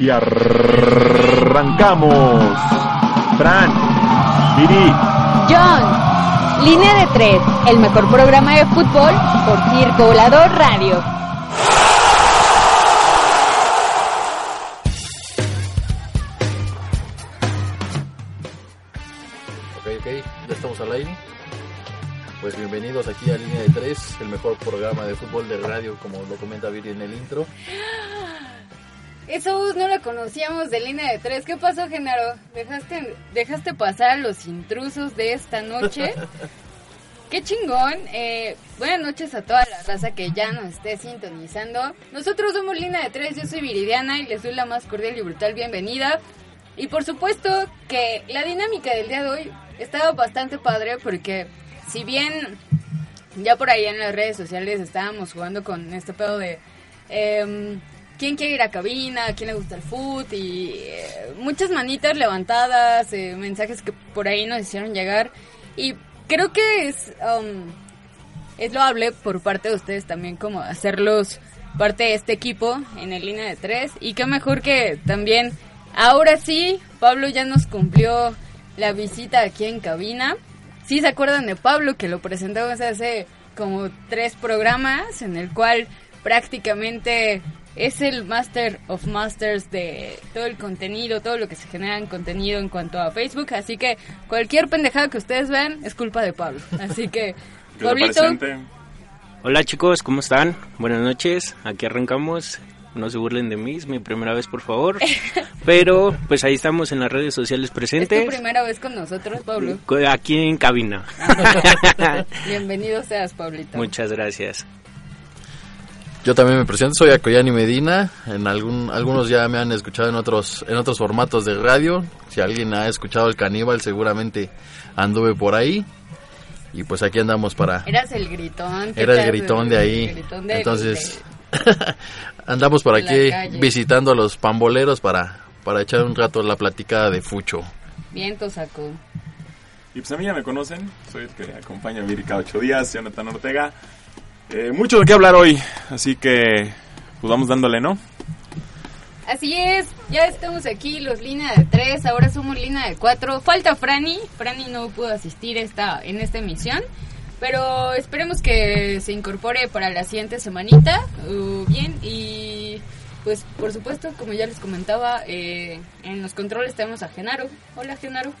y arrancamos. Fran, Viri, John, Línea de Tres, el mejor programa de fútbol por Circo Volador Radio. Ok, ok, ya estamos al aire. Pues bienvenidos aquí a Línea de Tres, el mejor programa de fútbol de radio, como lo comenta Viri en el intro. Esa voz no la conocíamos de línea de tres. ¿Qué pasó, Genaro? ¿Dejaste, dejaste pasar a los intrusos de esta noche? Qué chingón. Eh, buenas noches a toda la raza que ya nos esté sintonizando. Nosotros somos Línea de Tres, yo soy Viridiana y les doy la más cordial y brutal bienvenida. Y por supuesto que la dinámica del día de hoy estaba bastante padre porque si bien ya por ahí en las redes sociales estábamos jugando con este pedo de... em, quién quiere ir a cabina, quién le gusta el foot y eh, muchas manitas levantadas, eh, mensajes que por ahí nos hicieron llegar y creo que es um, es loable por parte de ustedes también como hacerlos parte de este equipo en el línea de tres y qué mejor que también ahora sí Pablo ya nos cumplió la visita aquí en cabina. Sí se acuerdan de Pablo que lo presentamos hace como tres programas en el cual prácticamente es el Master of Masters de todo el contenido, todo lo que se genera en contenido en cuanto a Facebook. Así que cualquier pendejada que ustedes vean es culpa de Pablo. Así que, Pablito, Hola chicos, ¿cómo están? Buenas noches, aquí arrancamos. No se burlen de mí, es mi primera vez, por favor. Pero, pues ahí estamos en las redes sociales es tu presentes. primera vez con nosotros, Pablo. Aquí en cabina. Bienvenido seas, Pablito. Muchas gracias. Yo también me presento, soy Acoyani Medina. En algún, algunos ya me han escuchado en otros, en otros formatos de radio. Si alguien ha escuchado el caníbal, seguramente anduve por ahí. Y pues aquí andamos para... Eras el gritón. ¿qué Era el gritón de ahí. El gritón de- Entonces, andamos por aquí visitando a los pamboleros para, para echar un rato la platicada de Fucho. Viento sacó. Y pues a mí ya me conocen, soy el que acompaña a Viri cada ocho días, Jonathan Ortega. Eh, mucho de qué hablar hoy, así que pues vamos dándole, ¿no? Así es, ya estamos aquí, los línea de tres, ahora somos línea de cuatro. Falta Franny, Franny no pudo asistir esta, en esta emisión, pero esperemos que se incorpore para la siguiente semanita. uh, bien, y pues por supuesto, como ya les comentaba, eh, en los controles tenemos a Genaro. Hola Genaro.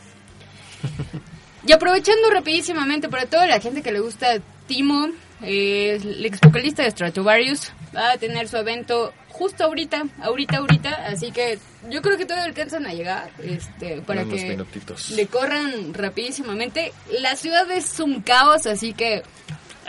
Y aprovechando rapidísimamente para toda la gente que le gusta Timo, eh, el ex vocalista de Stratovarius va a tener su evento justo ahorita, ahorita, ahorita, así que yo creo que todavía alcanzan a llegar, este, para unos que minutitos. le corran rapidísimamente. La ciudad es un caos, así que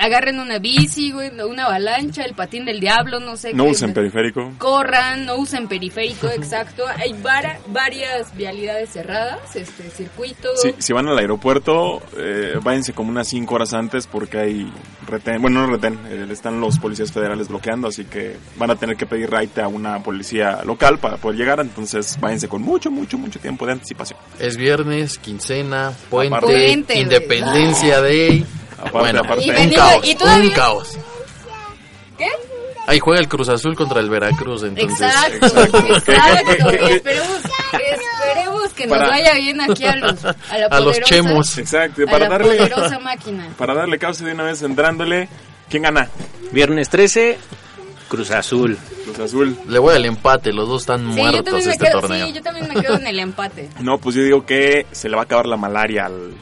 agarren una bici, güey, una avalancha, el patín del diablo, no sé No qué. usen periférico. Corran, no usen periférico, exacto. Hay vara- varias vialidades cerradas, este circuito. Si, si van al aeropuerto, eh, váyanse como unas cinco horas antes porque hay retén, bueno, no retén, eh, están los policías federales bloqueando, así que van a tener que pedir raite a una policía local para poder llegar, entonces váyanse con mucho, mucho, mucho tiempo de anticipación. Es viernes, quincena, puente, Puente, independencia day. Aparte, bueno, aparte. Y un caos, y todavía- un caos. ¿Qué? Ahí juega el Cruz Azul contra el Veracruz, entonces... Exacto, exacto. Esperemos, esperemos que nos Para- vaya bien aquí a los, a la A los chemos. Exacto, a para la darle, poderosa máquina. para darle causa de una vez entrándole, ¿quién gana? Viernes 13, Cruz Azul. Cruz Azul. Le voy al empate, los dos están Sí, muertos este quedo, torneo. sí, yo también me quedo en el empate. No, pues yo digo que se le va a acabar la malaria al,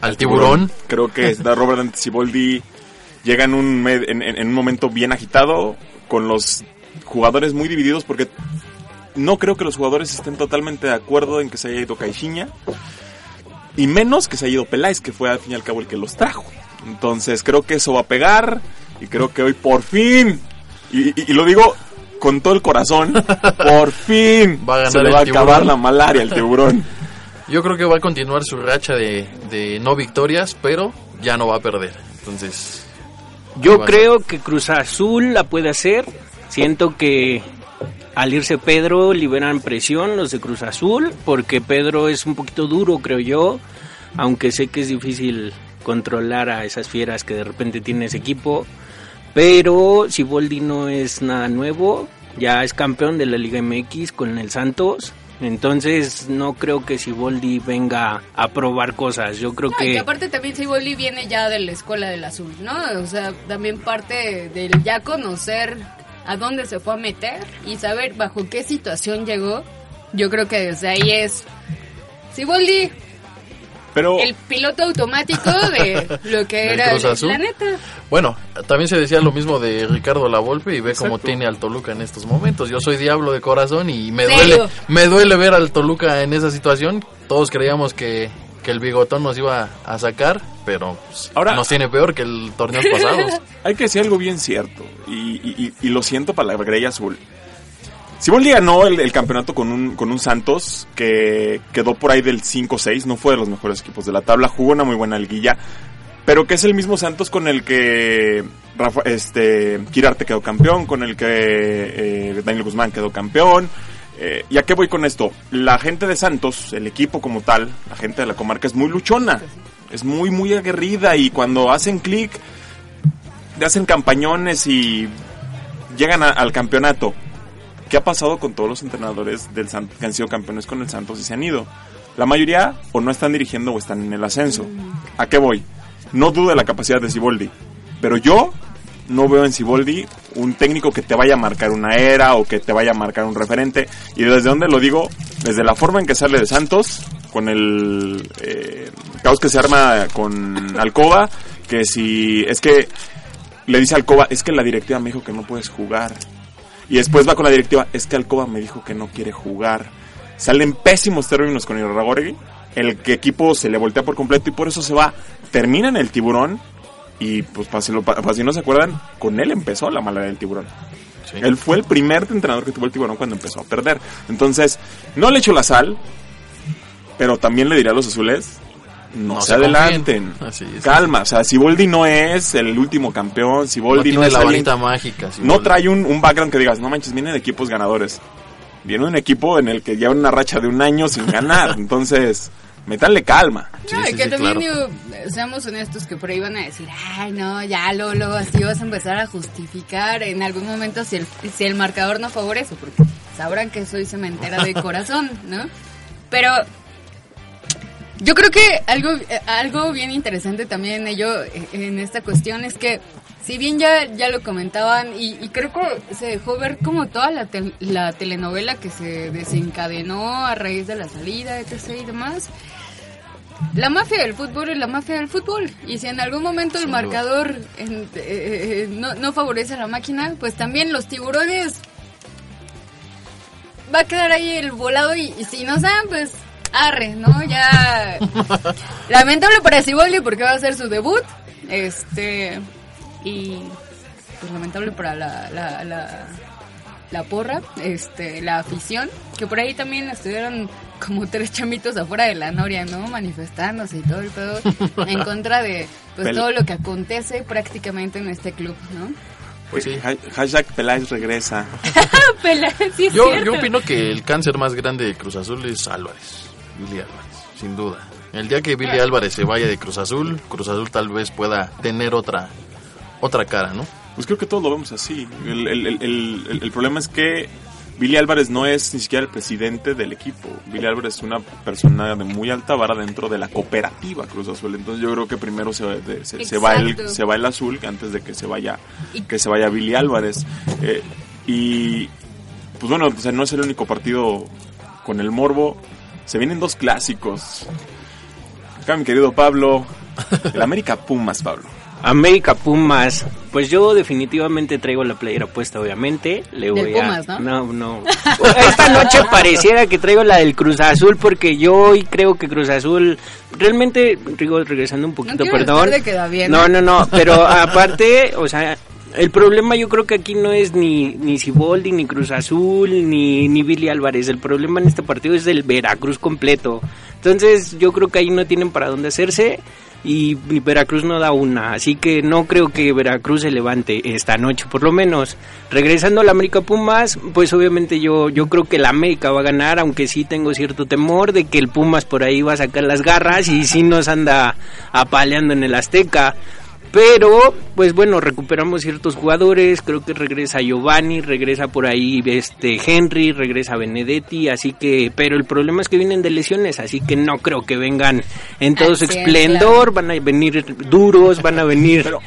Al tiburón. Creo que da Robert Anticiboldi llega en un, en, un momento bien agitado, con los jugadores muy divididos, porque no creo que los jugadores estén totalmente de acuerdo en que se haya ido Caixinha, y menos que se haya ido Peláez, que fue al fin y al cabo el que los trajo. Entonces creo que eso va a pegar, y creo que hoy por fin, y, y- y lo digo con todo el corazón, por fin Va a ganar se le va a tiburón. acabar la malaria al tiburón. Yo creo que va a continuar su racha de, de no victorias, pero ya no va a perder. Entonces, Yo Bueno. creo que Cruz Azul la puede hacer. Siento que al irse Pedro liberan presión los de Cruz Azul, porque Pedro es un poquito duro, creo yo, aunque sé que es difícil controlar a esas fieras que de repente tiene ese equipo. Pero si Boldi no es nada nuevo, ya es campeón de la Liga MX con el Santos. Entonces no creo que Siboldi venga a probar cosas. Yo creo No, y que que aparte también Siboldi viene ya de la escuela del azul, ¿no? O sea, también parte del ya conocer a dónde se fue a meter y saber bajo qué situación llegó. Yo creo que desde ahí es Siboldi, Pero el piloto automático de lo que era el planeta. Bueno, también se decía lo mismo de Ricardo Lavolpe y ve cómo tiene al Toluca en estos momentos. Yo soy diablo de corazón y me ¿Serio? duele, me duele ver al Toluca en esa situación. Todos creíamos que, que el bigotón nos iba a sacar, pero pues, Ahora- nos tiene peor que el torneo pasado. hay que decir algo bien cierto. Y, y- y- y lo siento para la grey azul. Siboldi ganó el, campeonato con un, con un Santos que quedó por ahí del 5-6, no fue de los mejores equipos de la tabla, jugó una muy buena liguilla, pero que es el mismo Santos con el que Rafa, este, Kirarte quedó campeón, con el que eh, Daniel Guzmán quedó campeón. Eh, ¿Y a qué voy con esto? La gente de Santos, el equipo como tal, la gente de la comarca es muy luchona, es muy, muy aguerrida y cuando hacen clic, hacen campañones y llegan al campeonato. ¿Qué ha pasado con todos los entrenadores del Santos que han sido campeones con el Santos y se han ido? La mayoría o no están dirigiendo o están en el ascenso. ¿A qué voy? No dudo de la capacidad de Siboldi, pero yo no veo en Siboldi un técnico que te vaya a marcar una era o que te vaya a marcar un referente. ¿Y desde dónde lo digo? Desde la forma en que sale de Santos, con el eh, caos que se arma con Alcoba, que si es que le dice Alcoba, es que la directiva me dijo que no puedes jugar. Y después va con la directiva, es que Alcoba me dijo que no quiere jugar. Salen pésimos términos con Irarragorri. El que equipo se le voltea por completo y por eso se va. Termina en el tiburón. Y pues para si, lo- para si no se acuerdan, con él empezó la mala del tiburón. Sí. Él fue el primer entrenador que tuvo el tiburón cuando empezó a perder. Entonces, no le echo la sal, pero también le diré a los azules, no, No se adelanten. Así es. Calma, o sea, Siboldi no es el último campeón, No Siboldi no, tiene es la alguien- mágica. sí, no trae un, un background que digas, no manches, viene de equipos ganadores. Viene de un equipo en el que lleva una racha de un año sin ganar. Entonces, métanle calma. Sí, no, y sí, que sí, también claro. digo, seamos honestos que por ahí van a decir, ay no, ya Lolo, así vas a empezar a justificar en algún momento si el, si el marcador no favorece, porque sabrán que soy cementera de corazón, ¿no? Pero yo creo que algo, eh, algo bien interesante también ello eh, en esta cuestión es que si bien ya, ya lo comentaban y, y creo que se dejó ver como toda la, tel- la telenovela que se desencadenó a raíz de la salida, etc. y demás, la mafia del fútbol es la mafia del fútbol. Y si en algún momento el marcador en- eh, eh, no, no favorece a la máquina, pues también los tiburones va a quedar ahí el volado y, y si no saben, pues arre, ¿no? Ya lamentable para Siboldi porque va a hacer su debut. Este y pues lamentable para la, la, la, la porra, este, la afición, que por ahí también estuvieron como tres chamitos afuera de la noria, ¿no? Manifestándose y todo el pedo en contra de pues Pel- todo lo que acontece prácticamente en este club, ¿no? Pues sí. Ha- Hashtag Peláez regresa. Sí es Yo, cierto. yo opino que el cáncer más grande de Cruz Azul es Álvarez, Billy Álvarez, sin duda. El día que Billy Álvarez se vaya de Cruz Azul, Cruz Azul tal vez pueda tener otra otra cara, ¿no? Pues creo que todos lo vemos así. El, el- el- el- el- el problema es que Billy Álvarez no es ni siquiera el presidente del equipo. Billy Álvarez es una persona de muy alta vara dentro de la cooperativa Cruz Azul. Entonces yo creo que primero se, de- se, se va, el, se va el azul antes de que se vaya que se vaya Billy Álvarez. Eh, y pues bueno, o sea, no es el único partido con el morbo. Se vienen dos clásicos. Acá mi querido Pablo. El América Pumas, Pablo. América Pumas, pues yo definitivamente traigo la playera puesta, obviamente. Le voy Pumas, a... ¿no? No, no. Esta noche pareciera que traigo la del Cruz Azul porque yo hoy creo que Cruz Azul realmente, digo, regresando un poquito, quiero perdón. queda bien, No, ¿eh? no, no, pero aparte, o sea, el problema yo creo que aquí no es ni ni Siboldi, ni Cruz Azul, ni ni Billy Álvarez. El problema en este partido es el Veracruz completo. Entonces, yo creo que ahí no tienen para dónde hacerse y, y Veracruz no da una, así que no creo que Veracruz se levante esta noche, por lo menos. Regresando al América Pumas, pues obviamente yo yo creo que el América va a ganar, aunque sí tengo cierto temor de que el Pumas por ahí va a sacar las garras y sí nos anda apaleando en el Azteca. Pero, pues bueno, recuperamos ciertos jugadores, creo que regresa Giovanni, regresa por ahí este Henry, regresa Benedetti, así que, pero el problema es que vienen de lesiones, así que no creo que vengan en todo su esplendor, van a venir duros, van a venir... Pero-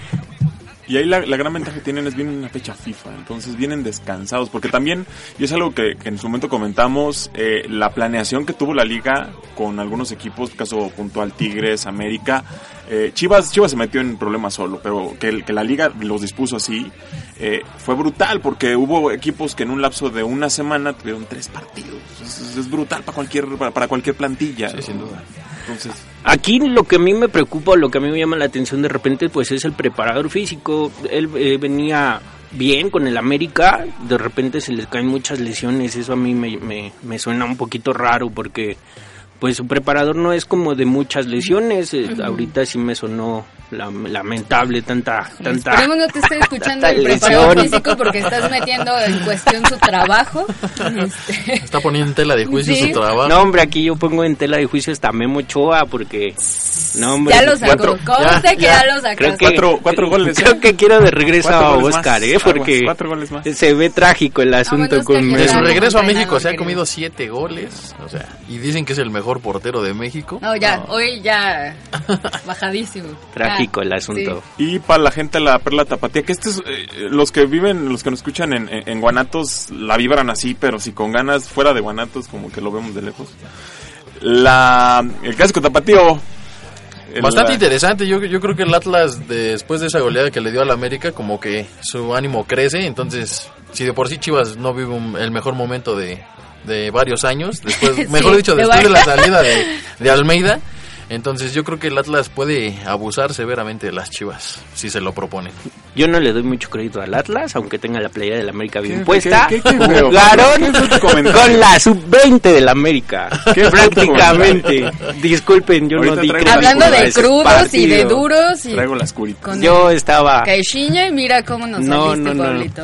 Y ahí la, gran ventaja que tienen es vienen en una fecha FIFA, entonces vienen descansados, porque también, y es algo que, en su momento comentamos, eh, la planeación que tuvo la liga con algunos equipos, caso puntual Tigres, América, eh, Chivas, Chivas se metió en problemas solo, pero que la liga los dispuso así, eh, fue brutal, porque hubo equipos que en un lapso de una semana tuvieron tres partidos, es, es brutal para cualquier, para, para cualquier plantilla. Sí, sin duda. Entonces, Aquí lo que a mí me preocupa, o lo que a mí me llama la atención de repente, pues es el preparador físico. Él eh, venía bien con el América, de repente se le caen muchas lesiones, eso a mí me, me, me suena un poquito raro porque pues su preparador no es como de muchas lesiones, eh, ahorita sí me sonó la- lamentable tanta... tanta Esperemos no te esté escuchando el preparador físico porque estás metiendo en cuestión su trabajo. Este, Está poniendo en tela de juicio Sí. su trabajo. No, hombre, aquí yo pongo en tela de juicio hasta Memo Ochoa porque... No, hombre, ya lo sacó. Conste ya, que ya. ya, lo sacó. Creo que, Cuatro- cuatro goles, Creo ¿eh? que quiero de regreso a Oscar, más. ¿eh? Porque Aguas, cuatro goles más. se ve trágico el asunto Oscar, con De su regreso a México se ha comido siete goles. O sea, y dicen que es el mejor portero de México. No, ya, hoy ya bajadísimo. El asunto. Y para la gente de la Perla Tapatía, que este es, eh, los que viven, los que nos escuchan en, en- en Guanatos, la vibran así, pero si con ganas, fuera de Guanatos, como que lo vemos de lejos. La, el clásico Tapatío. el- Bastante la- interesante. Yo, yo creo que el Atlas, después de esa goleada que le dio al América, como que su ánimo crece. Entonces, si de por sí Chivas no vive un- el mejor momento de, de varios años, después, Sí, mejor dicho, de después de la salida de, de Almeida. Entonces, yo creo que el Atlas puede abusar severamente de las Chivas, si se lo proponen. Yo no le doy mucho crédito al Atlas, aunque tenga la playa del América bien ¿Qué- puesta. qué- qué-? Jugaron con la sub-20 del América. Prácticamente. Disculpen, yo Ahorita no di crédito Hablando de crudos y de duros y Traigo las curitas. Yo estaba... Caixinha y mira cómo nos No, saliste, no, no. Pablito.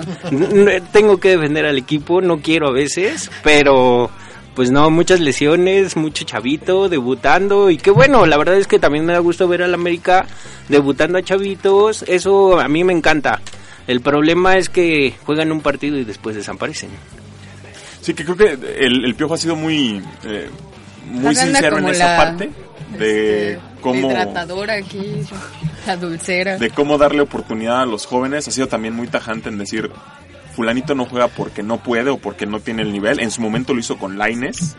Tengo que defender al equipo, no quiero a veces, pero pues no, muchas lesiones, mucho chavito debutando y qué bueno, la verdad es que también me da gusto ver al América debutando a chavitos, eso a mí me encanta. El problema es que juegan un partido y después desaparecen. Sí, que creo que el, el Piojo ha sido muy, eh, muy sincero en esa la, parte de este, cómo... hidratadora aquí, la dulcera. de cómo darle oportunidad a los jóvenes. Ha sido también muy tajante en decir, fulanito no juega porque no puede o porque no tiene el nivel. En su momento lo hizo con Laines.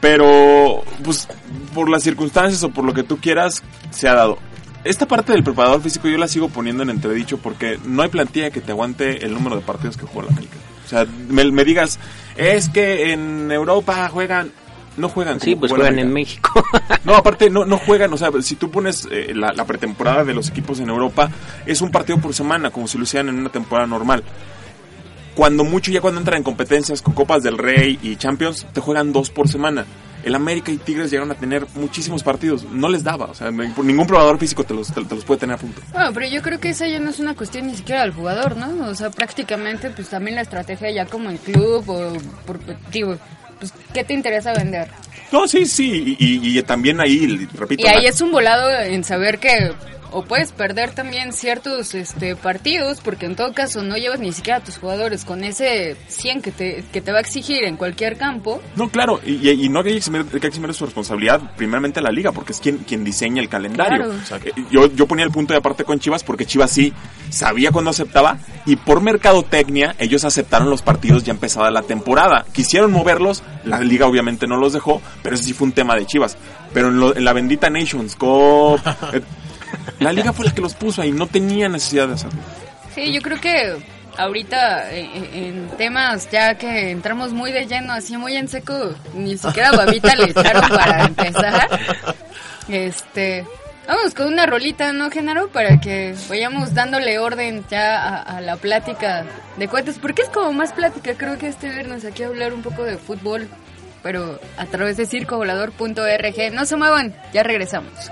Pero, pues, por las circunstancias o por lo que tú quieras, se ha dado. Esta parte del preparador físico yo la sigo poniendo en entredicho porque no hay plantilla que te aguante el número de partidos que juega la América. O sea, me, me digas, es que en Europa juegan... No juegan. Sí, pues juegan en. México. No, aparte no, no juegan, o sea, si tú pones eh, la, la pretemporada de los equipos en Europa, es un partido por semana, como si lo hicieran en una temporada normal. Cuando mucho, ya cuando entran en competencias con Copas del Rey y Champions, te juegan dos por semana. El América y Tigres llegaron a tener muchísimos partidos, no les daba, o sea, ningún probador físico te los, te, te los puede tener a punto. Bueno, pero yo creo que esa ya no es una cuestión ni siquiera del jugador, ¿no? O sea, prácticamente, pues también la estrategia ya como el club o por, digo, pues, ¿qué te interesa vender? No, sí, sí, y, y- y también ahí, repito, Y ahí la- es un volado en saber que o puedes perder también ciertos este partidos porque en todo caso no llevas ni siquiera a tus jugadores con ese 100 que te, que te va a exigir en cualquier campo. No, claro, y, no hay que eximir, hay que eximir de su responsabilidad primeramente a la liga, porque es quien, quien diseña el calendario. Claro. Eh, Yo, yo ponía el punto de aparte con Chivas porque Chivas sí sabía cuándo aceptaba y por mercadotecnia ellos aceptaron los partidos ya empezada la temporada. Quisieron moverlos, la liga obviamente no los dejó, pero ese sí fue un tema de Chivas. Pero en, lo- en la bendita Nations Cup, la liga fue la que los puso ahí, no tenía necesidad de hacerlo. Sí, yo creo que ahorita en temas ya que entramos muy de lleno, así muy en seco, ni siquiera babita le echaron para empezar. Este, vamos con una rolita, ¿no, Genaro? Para que vayamos dándole orden ya a, a la plática de cuentas, porque es como más plática, creo que este vernos aquí a hablar un poco de fútbol, pero a través de circovolador.org. No se muevan, ya regresamos.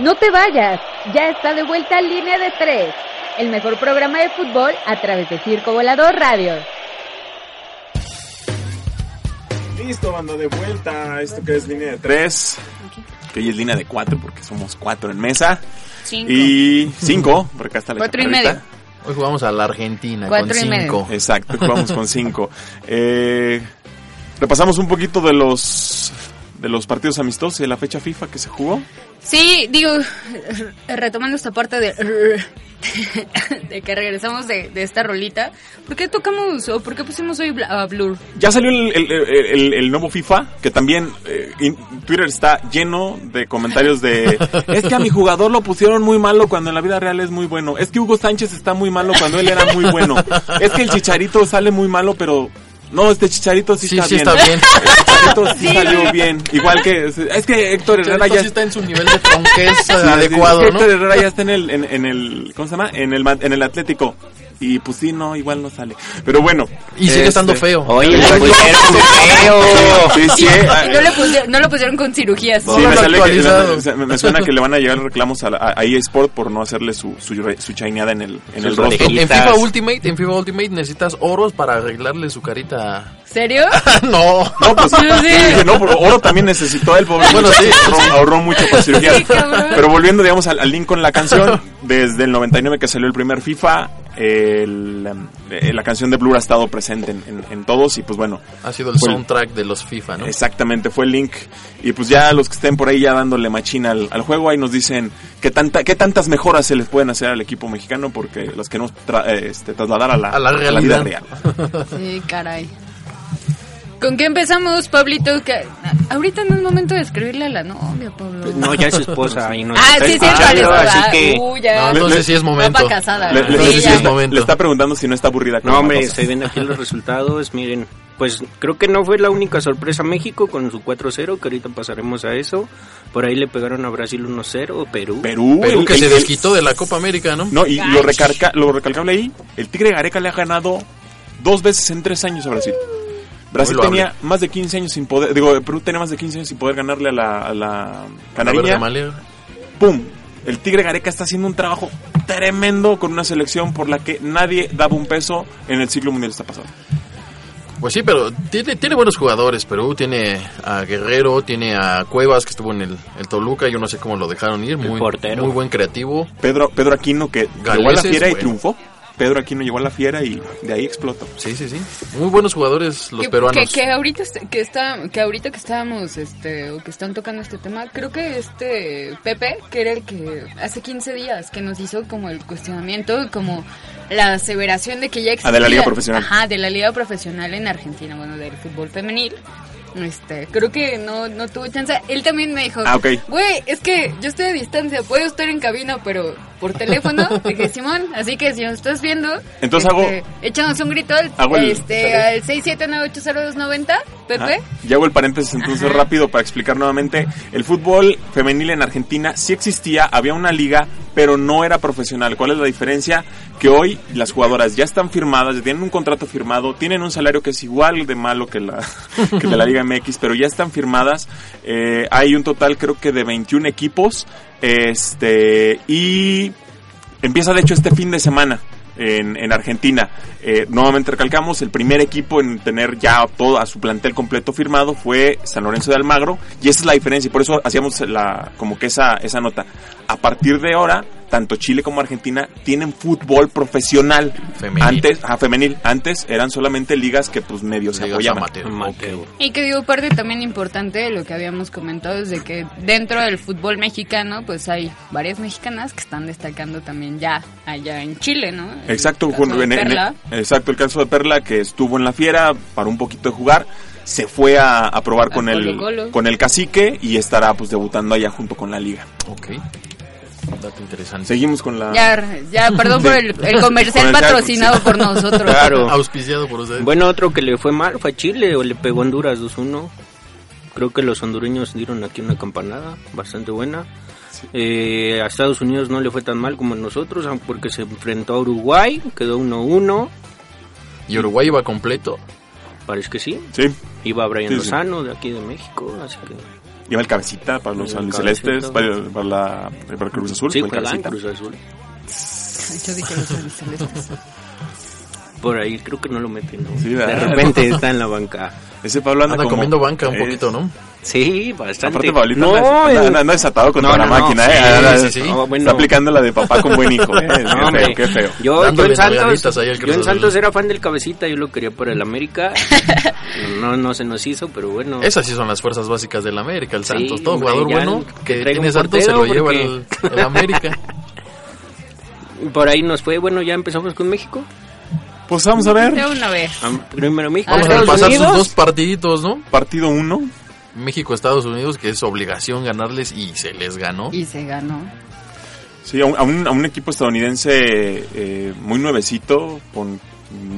No te vayas, ya está de vuelta Línea de Tres, el mejor programa de fútbol a través de Circo Volador Radio. Listo, banda, de vuelta. Esto que es línea de 3. Que hoy es línea de 4 porque somos 4 en mesa. Cinco. Y 5, porque acá está la Cuatro y medio. Hoy jugamos a la Argentina Cuatro con y medio. cinco. Exacto, jugamos con 5. Eh, repasamos un poquito de los de los partidos amistosos y de la fecha FIFA que se jugó. Sí, digo, retomando esta parte de, de que regresamos de, de esta rolita, ¿por qué tocamos o por qué pusimos hoy a Blur? Ya salió el, el- el- el nuevo FIFA, que también eh, in- Twitter está lleno de comentarios de... Es que a mi jugador lo pusieron muy malo cuando en la vida real es muy bueno. Es que Hugo Sánchez está muy malo cuando él era muy bueno. Es que el Chicharito sale muy malo, pero... No, este Chicharito sí, Sí, está, sí bien. está bien. Chicharito sí, salió bien. Igual que... Es que Héctor Herrera ya sí está en su nivel de sí, adecuado, es que ¿no? Héctor Herrera ya está en el, en, en el, ¿cómo se llama? En el, ma- en el Atlético. Y pues sí, no, igual no sale. Pero bueno. Y sigue este, estando feo. Oye, pusieron feo. Sí, sí, eh, Y no, le pusieron, no lo pusieron con cirugías. Sí, me, sale que- me, me suena que le van a llegar reclamos a, la- a EA Sport por no hacerle su, su, su chaineada en el, en el rostro. En. FIFA Ultimate, en FIFA Ultimate necesitas oros para arreglarle su carita. ¿Serio? no. No, pues Sí, sí. dije, no, pero oro también necesitó él, pobre. Bueno, sí, ahorró, mucho por cirugía. Sí, cabrón. pero volviendo, digamos, al, al link con la canción, desde el 99 que salió el primer FIFA, el, em, eh, la canción de Blur ha estado presente en, en- en todos y pues bueno, Ha sido el Fue el- soundtrack de los FIFA, ¿no? Exactamente, fue el link. Y pues ya los que estén por ahí ya dándole machina al, al juego, ahí nos dicen qué, tanta, qué tantas mejoras se les pueden hacer al equipo mexicano porque los queremos tra- eh, este, trasladar a la, A la vida realidad. real. Sí, caray. ¿Con qué empezamos, Pablito? Que- ahorita no es momento de escribirle a la novia, Pablo. No, ya es su esposa y no Ah, sí, sí, escuchando, vale, así que... Uh, ya. No, entonces sí es momento. Casada. Le, le- Sí, le- sí, es momento. le está preguntando si no está aburrida. con No, hombre, cosa. estoy viendo aquí los resultados. Miren, pues creo que no fue la única sorpresa México con su 4-0, que ahorita pasaremos a eso. Por ahí le pegaron a Brasil 1-0, Perú. Perú, Perú el- que el- se el- desquitó de la Copa América, ¿no? No, y lo, recarga, lo recalcable ahí, el Tigre Gareca le ha ganado dos veces en tres años a Brasil. Brasil Muy loable. tenía más de 15 años sin poder, digo, Perú tenía más de 15 años sin poder ganarle a la, a la Canariña. ¡pum! El Tigre Gareca está haciendo un trabajo tremendo con una selección por la que nadie daba un peso en el ciclo mundial está pasando. Pues sí, pero tiene, tiene buenos jugadores. Perú tiene a Guerrero, tiene a Cuevas, que estuvo en el, el Toluca. Yo no sé cómo lo dejaron ir. Muy, portero. muy buen creativo. Pedro, Pedro Aquino que llegó a la Galeses, fiera y triunfó. Pedro Aquino llegó a la fiera y de ahí explotó. Sí, sí, sí. Muy buenos jugadores los que, peruanos. Que, que ahorita est- que está que ahorita que estábamos este o que están tocando este tema creo que este Pepe que era el que hace 15 días que nos hizo como el cuestionamiento como la aseveración de que ya existía Ah, de la liga profesional. ajá de la liga profesional en Argentina bueno del fútbol femenil este creo que no no tuvo chance él también me dijo Ah, ok. güey es que yo estoy a distancia puedo estar en cabina pero por teléfono dije Simón así que si nos estás viendo Entonces este, hago- échanos un grito al, Hago el- este al 679809290, Pepe. Ajá. Y hago el paréntesis entonces rápido para explicar nuevamente. El fútbol femenil en Argentina sí existía, había una liga, pero no era profesional. ¿Cuál es la diferencia? Que hoy las jugadoras ya están firmadas, ya tienen un contrato firmado, tienen un salario que es igual de malo que, la, que de la Liga MX, pero ya están firmadas. Eh, hay un total creo que de 21 equipos. Este, y empieza de hecho este fin de semana en, en Argentina. Eh, nuevamente recalcamos, el primer equipo en tener ya todo a su plantel completo firmado fue San Lorenzo de Almagro y esa es la diferencia y por eso hacíamos la como que esa esa nota. A partir de ahora, tanto Chile como Argentina tienen fútbol profesional. Femenil. Antes, ah, femenil, antes eran solamente ligas que pues medio se apoyaban. amateur. Amateur. Y que digo, parte también importante de lo que habíamos comentado es de que dentro del fútbol mexicano, pues hay varias mexicanas que están destacando también ya allá en Chile, ¿no? El Exacto, caso con- de en- en- exacto, el caso de Perla que estuvo en la fiera, para un poquito de jugar, se fue a, a probar A con el con el cacique y estará pues debutando allá junto con la liga. Ok. Dato interesante. Seguimos con la Ya, ya, perdón por el, el comercial patrocinado sí. por nosotros. Claro. Auspiciado por ustedes. Bueno, otro que le fue mal fue a Chile, o le pegó a Honduras 2-1. Creo que los hondureños dieron aquí una campanada bastante buena. Eh, a Estados Unidos no le fue tan mal como a nosotros, aunque porque se enfrentó a Uruguay, quedó 1-1. Y Uruguay iba completo. Parece que sí. Sí, Iba Brian Sí, sí. Lozano de aquí de México, así que lleva el cabecita para los El albicelestes, para, para la para Cruz Azul, sí, el cabecita. Cruz Azul. Yo dije los albicelestes. Por ahí creo que no lo meten, ¿no? Sí, de repente está en la banca. Ese Pablo anda, Anda como- comiendo banca un Eh, poquito, ¿no? Sí, bastante. Aparte Pablito no, anda, anda- anda- desatado contra No, la no, no, máquina, sí, eh. Anda- sí, sí. Bueno. Está aplicando la de papá con buen hijo, eh. Qué No, feo, qué feo. Yo, yo en Santos, yo en. Santos era fan del cabecita, yo lo quería para el América. no, no se nos hizo, pero bueno. Esas sí son las fuerzas básicas del América, el Sí, Santos. Todo jugador bueno que tiene Santos se lo lleva el, el América. Por ahí nos fue, bueno, ya empezamos con México. Pues vamos a ver. De una vez. Primero México, Vamos a pasar sus Unidos. dos partiditos, ¿no? Partido 1. México-Estados Unidos, que es obligación ganarles y se les ganó. Y se ganó. Sí, a un, a un- a un equipo estadounidense eh, muy nuevecito, con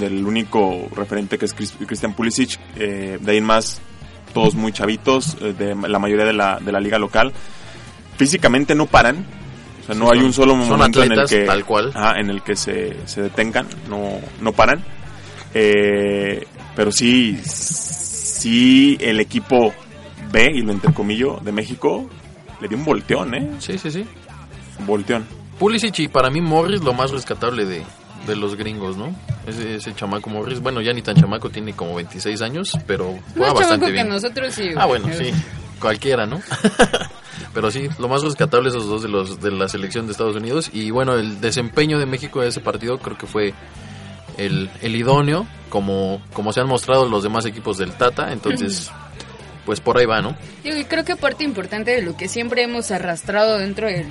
el único referente que es Chris- Christian Pulisic. eh, de ahí en más, todos muy chavitos, eh, de la mayoría de la, de la liga local. Físicamente no paran. O sea, no Sí, hay son- un solo momento en el que, tal cual. Ajá, en el que se, se detengan, no, no paran. Eh, pero sí, sí el equipo B, y lo entrecomillo, de México, le dio un volteón, ¿eh? Sí, sí, sí. Volteón. Pulisic y para mí Morris lo más rescatable de, de los gringos, ¿no? Ese, ese chamaco Morris, bueno, ya ni tan chamaco, tiene como 26 años, pero juega Más bastante que bien. nosotros sí. Ah, bueno, sí, cualquiera, ¿no? Pero sí, lo más rescatable esos dos de los de la selección de Estados Unidos y bueno, el desempeño de México en ese partido creo que fue el, el idóneo como como se han mostrado los demás equipos del Tata, entonces pues por ahí va, ¿no? Digo, y creo que parte importante de lo que siempre hemos arrastrado dentro de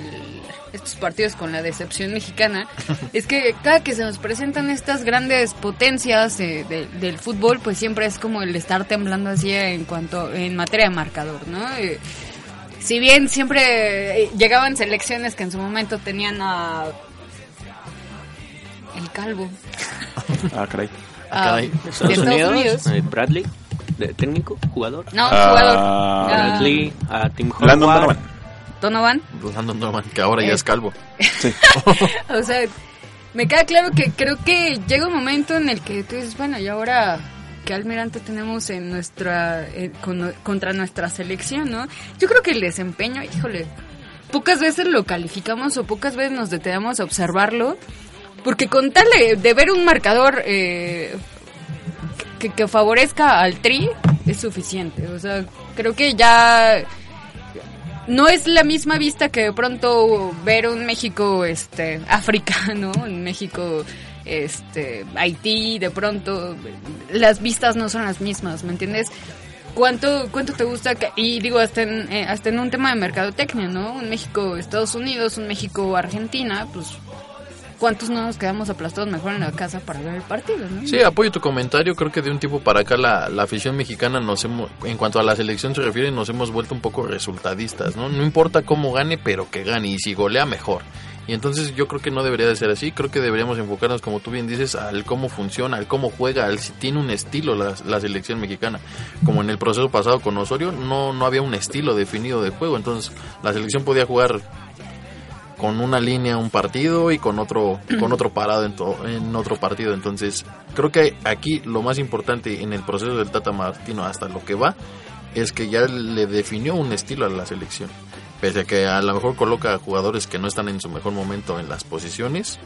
estos partidos con la decepción mexicana es que cada que se nos presentan estas grandes potencias de- de- del fútbol, pues siempre es como el estar temblando así en cuanto en materia de marcador, ¿no? Eh, si bien siempre eh, llegaban selecciones que en su momento tenían a el calvo Ah, caray. Ah, caray. Estados, Estados Unidos, Unidos. eh, Bradley, de técnico, jugador. No, Ah, jugador. Ah, Bradley, a Tim Landon Howard. Donovan. Donovan. Landon Norman, que ahora ya es calvo. Sí. O sea, me queda claro que creo que llega un momento en el que tú dices, bueno, y ahora qué almirante tenemos en nuestra eh, con- contra nuestra selección, ¿no? Yo creo que el desempeño, híjole, pocas veces lo calificamos o pocas veces nos detenemos a observarlo, porque con tal de, de ver un marcador eh, que, favorezca al Tri es suficiente. O sea, creo que ya no es la misma vista que de pronto ver un México este africano, un México este Haití, de pronto las vistas no son las mismas, ¿me entiendes? ¿Cuánto, cuánto te gusta? que- y digo, hasta en, eh, hasta en un tema de mercadotecnia, ¿no? Un México Estados Unidos, un México Argentina, pues ¿cuántos no nos quedamos aplastados mejor en la casa para ver el partido, ¿no? Sí, apoyo tu comentario. Creo que de un tiempo para acá la, la afición mexicana nos hemos, en cuanto a la selección se refiere, nos hemos vuelto un poco resultadistas, ¿no? No importa cómo gane, pero que gane. Y si golea, mejor. Y entonces yo creo que no debería de ser así, creo que deberíamos enfocarnos, como tú bien dices, al cómo funciona, al cómo juega, al si tiene un estilo la, la selección mexicana. Como en el proceso pasado con Osorio, no, no había un estilo definido de juego, entonces la selección podía jugar con una línea un partido y con otro con otro parado en, to- en otro partido. Entonces creo que aquí lo más importante en el proceso del Tata Martino hasta lo que va es que ya le definió un estilo a la selección. Pese a que a lo mejor coloca jugadores que no están en su mejor momento en las posiciones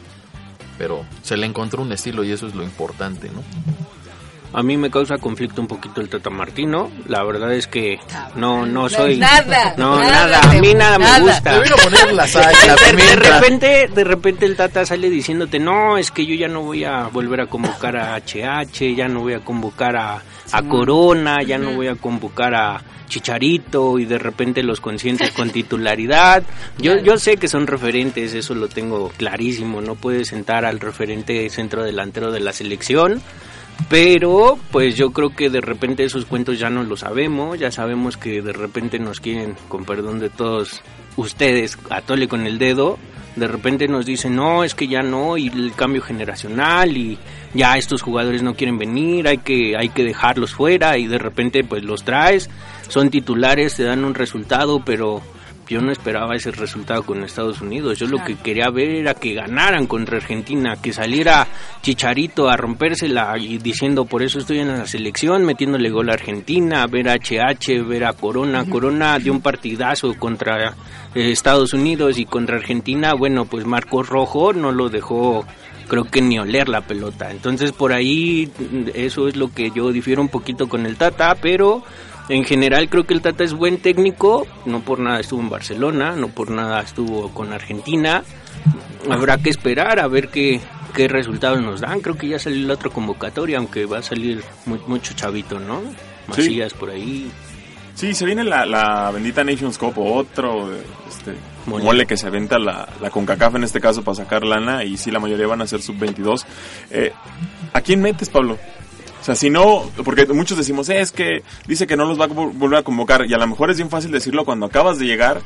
pero se le encontró un estilo y eso es lo importante no A mí me causa conflicto un poquito el Tata Martino. La verdad es que no, no soy. Nada, No, nada nada. A mí nada me gusta. Le vino a poner la sal, la de, repente, de repente el Tata sale diciéndote, no, es que yo ya no voy a volver a convocar a HH, ya no voy a convocar a, a Corona, ya no voy a convocar a Chicharito y de repente los conscientes con titularidad. Yo, yo sé que son referentes, eso lo tengo clarísimo, no puedes sentar al referente centro delantero de la selección. Pero, pues yo creo que de repente esos cuentos ya no lo sabemos, ya sabemos que de repente nos quieren, con perdón de todos ustedes, atole con el dedo, de repente nos dicen, no, es que ya no, y el cambio generacional, y ya estos jugadores no quieren venir, hay que, hay que dejarlos fuera, y de repente pues los traes, son titulares, te dan un resultado, pero yo no esperaba ese resultado con Estados Unidos. Yo lo que quería ver era que ganaran contra Argentina, que saliera Chicharito a rompérsela y diciendo por eso estoy en la selección, metiéndole gol a Argentina, ver a HH, ver a Corona. Corona dio un partidazo contra eh, Estados Unidos y contra Argentina. Bueno, pues Marcos Rojo no lo dejó creo que ni oler la pelota. Entonces por ahí eso es lo que yo difiero un poquito con el Tata, pero en general creo que el Tata es buen técnico, no por nada estuvo en Barcelona, no por nada estuvo con Argentina. Habrá que esperar a ver qué, qué resultados nos dan. Creo que ya salió la otra convocatoria, aunque va a salir mu- mucho chavito, ¿no? Sí. Macías por ahí. Sí, se viene la, la bendita Nations Cup, otro este, Mole. mole. que se aventa la, la CONCACAF en este caso para sacar lana y sí, la mayoría van a ser sub-22. Eh, ¿A quién metes, Pablo? O sea, si no, porque muchos decimos, "Eh, es que dice que no los va a vol- volver a convocar y a lo mejor es bien fácil decirlo cuando acabas de llegar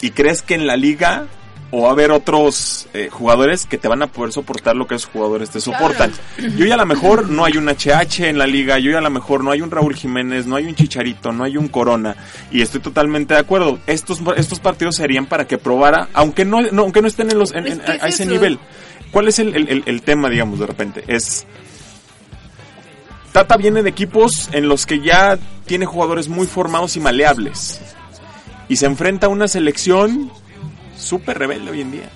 y crees que en la liga o va a haber otros eh, jugadores que te van a poder soportar lo que esos jugadores te soportan. Yo ya a lo mejor no hay un HH en la liga, yo ya a lo mejor no hay un Raúl Jiménez, no hay un Chicharito, no hay un Corona y estoy totalmente de acuerdo. Estos estos partidos serían para que probara, aunque no, no- aunque no estén en los en- en- a ese nivel. ¿Cuál es el, el- el- el tema, digamos, de repente? Es Tata viene de equipos en los que ya tiene jugadores muy formados y maleables. Y se enfrenta a una selección súper rebelde hoy en día.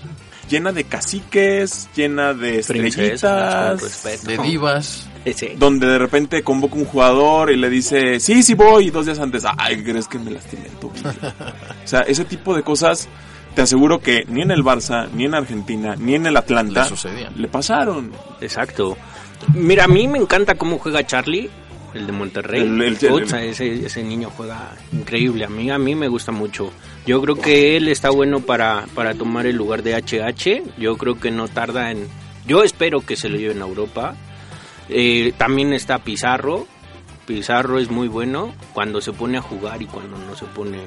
Llena de caciques, llena de estrellitas. respeto. de divas Ese. Donde de repente convoca un jugador y le dice, sí, sí voy. Y dos días antes, ay, ¿crees que me lastimé el tobillo? o sea, ese tipo de cosas, te aseguro que ni en el Barça, ni en Argentina, ni en el Atlanta le pasaron. Exacto. Mira, a mí me encanta cómo juega Charlie, el de Monterrey. El- el- ese, ese niño juega increíble. A mí, a mí me gusta mucho. Yo creo que él está bueno para, para tomar el lugar de HH. Yo creo que no tarda en... Yo espero que se lo lleven a Europa. Eh, también está Pizarro. Pizarro es muy bueno cuando se pone a jugar y cuando no se pone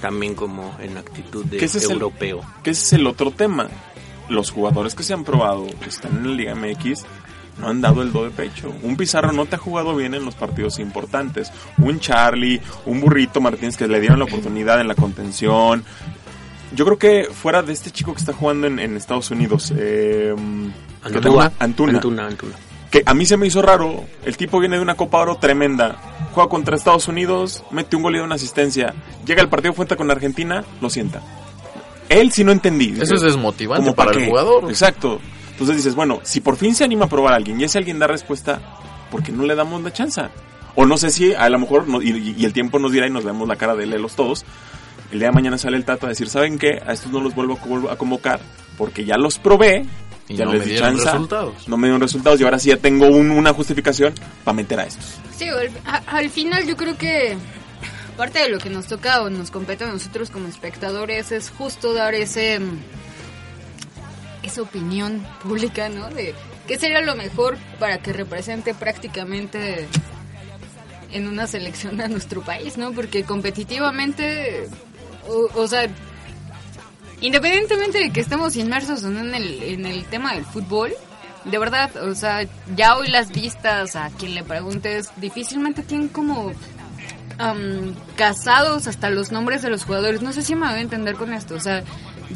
también como en actitud de ese es el- europeo. Que ese es el otro tema. Los jugadores que se han probado, que están en la Liga MX, no han dado el do de pecho. Un Pizarro no te ha jugado bien en los partidos importantes. Un Charlie, un Burrito Martínez que le dieron la oportunidad en la contención. Yo creo que fuera de este chico que está jugando en, en Estados Unidos, eh, tengo- Antuna. Antuna, Antuna, que a mí se me hizo raro. El tipo viene de una Copa Oro tremenda. Juega contra Estados Unidos, mete un gol y una asistencia. Llega el partido fuente con Argentina, lo sienta. Él sí no entendí. Eso es desmotivante ¿Cómo para pa' el jugador. Exacto. Entonces dices, bueno, si por fin se anima a probar a alguien y ese alguien da respuesta, ¿por qué no le damos la chance? O no sé si a lo mejor, no- y, y el tiempo nos dirá y nos vemos la cara de él los todos, el día de mañana sale el Tata a decir, ¿saben qué? A estos no los vuelvo a co- a convocar porque ya los probé, Y ya no les me di dieron chance, resultados. no me dieron resultados y ahora sí ya tengo un- una justificación para meter a estos. Sí, al, al final yo creo que parte de lo que nos toca o nos compete a nosotros como espectadores es justo dar ese esa opinión pública, ¿no? De qué sería lo mejor para que represente prácticamente en una selección a nuestro país, ¿no? Porque competitivamente, o, sea, independientemente de que estemos inmersos o no en el, en el tema del fútbol, de verdad, o sea, ya hoy las vistas a quien le preguntes difícilmente tienen como am, casados hasta los nombres de los jugadores. No sé si me voy a entender con esto, o sea,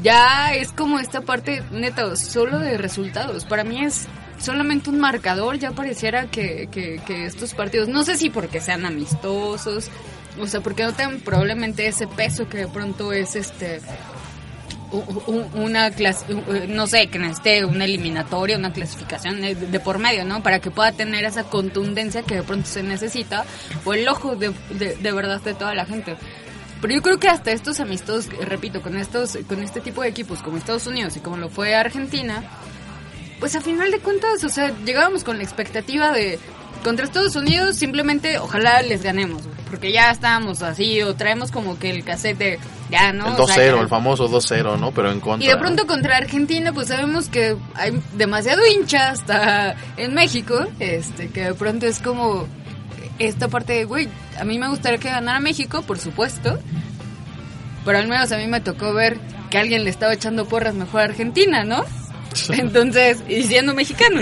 ya es como esta parte neta, solo de resultados. Para mí es solamente un marcador, ya pareciera que, que, que estos partidos, no sé si porque sean amistosos, o sea, porque no tengan probablemente ese peso que de pronto es este una clase, no sé, que necesite una eliminatoria, una clasificación de, por medio, ¿no? Para que pueda tener esa contundencia que de pronto se necesita o el ojo de, de verdad de toda la gente. Pero yo creo que hasta estos amistosos, repito, con estos con este tipo de equipos como Estados Unidos y como lo fue Argentina, pues a final de cuentas, o sea, llegábamos con la expectativa de contra Estados Unidos simplemente ojalá les ganemos, porque ya estábamos así o traemos como que el cassette de ya, ¿no? El O sea, 2-0, ya- el famoso 2-0, ¿no? Pero en contra. y de pronto contra Argentina, pues sabemos que hay demasiado hincha hasta en México, este, que de pronto es como esta parte de, güey, a mí me gustaría que ganara México, por supuesto, pero al menos a mí me tocó ver que alguien le estaba echando porras mejor a Argentina, ¿no? Entonces, y siendo mexicano,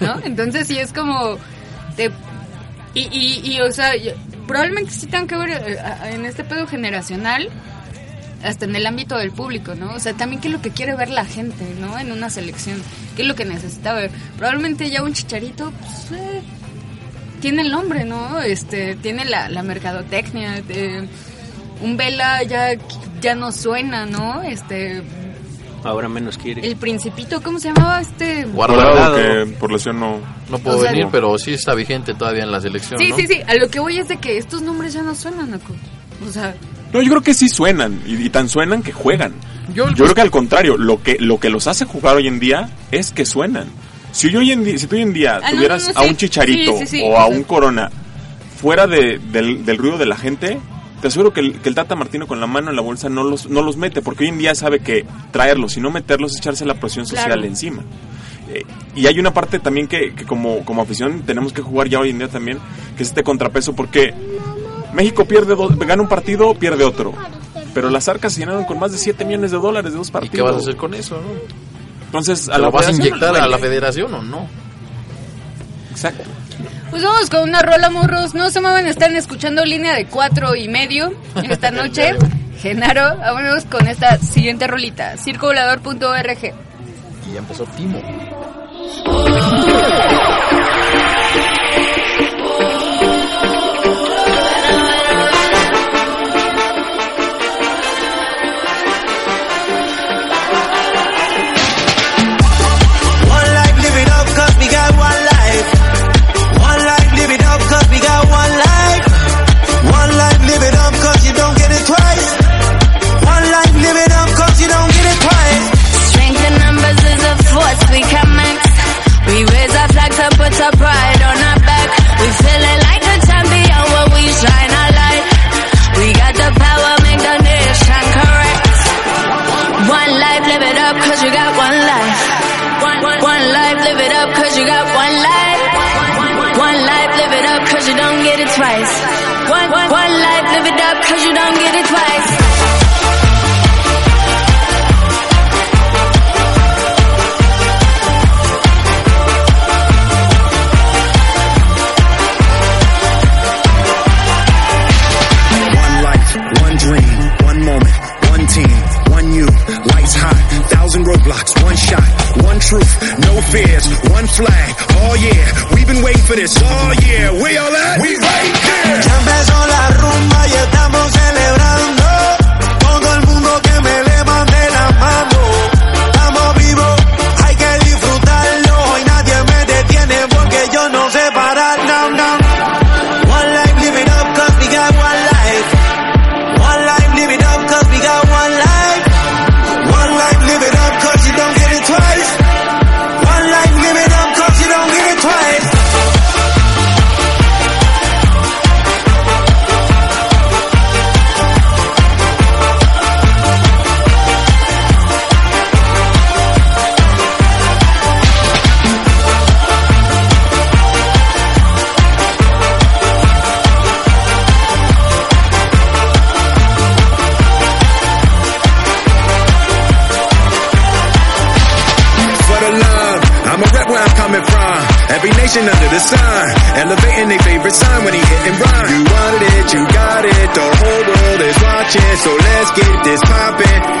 ¿no? Entonces sí es como, te, y, y, y, o sea, probablemente sí tengan que ver eh, en este pedo generacional, hasta en el ámbito del público, ¿no? O sea, también qué es lo que quiere ver la gente, ¿no? En una selección, qué es lo que necesita ver. Probablemente ya un chicharito, pues, eh, tiene el nombre, ¿no? Este, tiene la, la mercadotecnia, eh, un Vela ya, ya no suena, ¿no? Este, Ahora menos quiere. el principito, ¿cómo se llamaba este? Guardado, Guardado, que por lesión no. no puedo O sea, venir, no. pero sí está vigente todavía en la selección, Sí, ¿no? sí, sí, a lo que voy es de que estos nombres ya no suenan, Naco. O sea, No, yo creo que sí suenan. Y, y tan suenan que juegan. Yo, Yo creo que al contrario, lo que, lo que los hace jugar hoy en día es que suenan. Si, yo hoy en día, si tú hoy en día Ah, tuvieras no, no, a sí. un chicharito Sí, sí, sí, o a un corona fuera de, del, del ruido de la gente, te aseguro que el, que el Tata Martino con la mano en la bolsa no los, no los mete, porque hoy en día sabe que traerlos y no meterlos es echarse la presión social Claro. encima. Eh, y hay una parte también que, que como, como afición tenemos que jugar ya hoy en día también, que es este contrapeso, porque México pierde dos- gana un partido, pierde otro. Pero las arcas se llenaron con más de 7 millones de dólares de dos ¿Y partidos. qué vas a hacer con eso, no? Entonces, ¿A ¿Lo vas a inyectar a la federación o no? Exacto. Pues vamos con una rola, morros. No se muevan, están escuchando línea de cuatro y medio esta noche. Genaro, vámonos con esta siguiente rolita. Circovolador.org. Y ya empezó Timo. the sign, Elevating their favorite sign when he hit and run. You wanted it, you got it. The whole world is watching. So let's get this poppin'.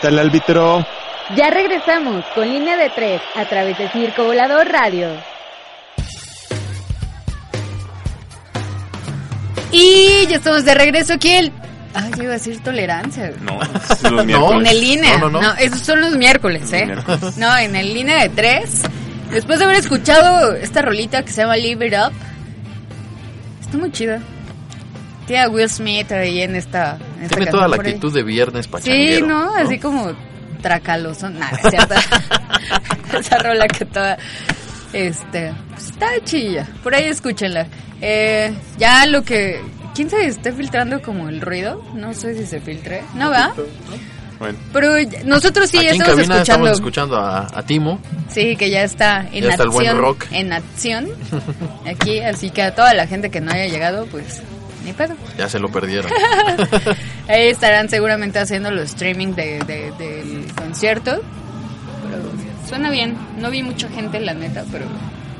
Pita el árbitro. Ya regresamos con línea de tres a través de Circo Volador Radio. Y ya estamos de regreso aquí. El... Ay, yo iba a decir tolerancia. No, los. En el línea. No, No, no, no. esos son los miércoles, ¿eh? Los miércoles. No, en el línea de tres. Después de haber escuchado esta rolita que se llama Live It Up. Está muy chida. Tiene a Will Smith ahí en esta. Tiene toda la actitud de viernes pachanguero. Sí, ¿no? Así como tracaloso. Nada, es cierto. Esa rola que toda. Este. pues, está chilla. Por ahí escúchenla. Eh, ya lo que. ¿Quién se está filtrando como el ruido? No sé si se filtre. ¿No va? Bueno, Pero nosotros sí ya estamos escuchando. estamos escuchando a, a Timo. Sí, que ya está en Ya está el buen rock. En acción. Aquí, así que a toda la gente que no haya llegado, pues. Ni pedo. Ya se lo perdieron. Ahí estarán seguramente haciendo los streaming de, de- del concierto. Pero suena bien. No vi mucha gente, la neta, pero.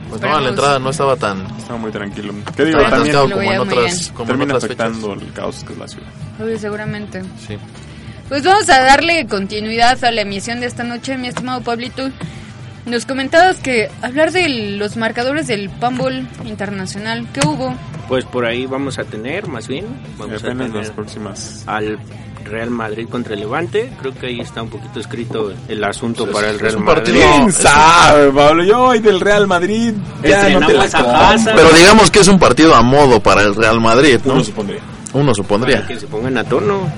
Pues no, a la entrada no estaba tan, estaba muy tranquilo. ¿Qué digo? También como en otras, en termina fechas. afectando el caos que es la ciudad. Uy, seguramente. Sí. Pues vamos a darle continuidad a la emisión de esta noche, mi estimado Pablito. Nos comentabas que hablar de los marcadores del Pambol Internacional, ¿qué hubo? Pues por ahí vamos a tener, más bien, vamos a Apenas las tener próximas. al Real Madrid contra el Levante. Creo que ahí está un poquito escrito el asunto Es- para el es Real un Madrid. ¿Quién sabe, Pablo? Yo hoy del Real Madrid ya no te la Estrenamos a compro. Hazard. Pero digamos que es un partido a modo para el Real Madrid, ¿no? Uno supondría. Uno Para supondría. que se pongan a tono,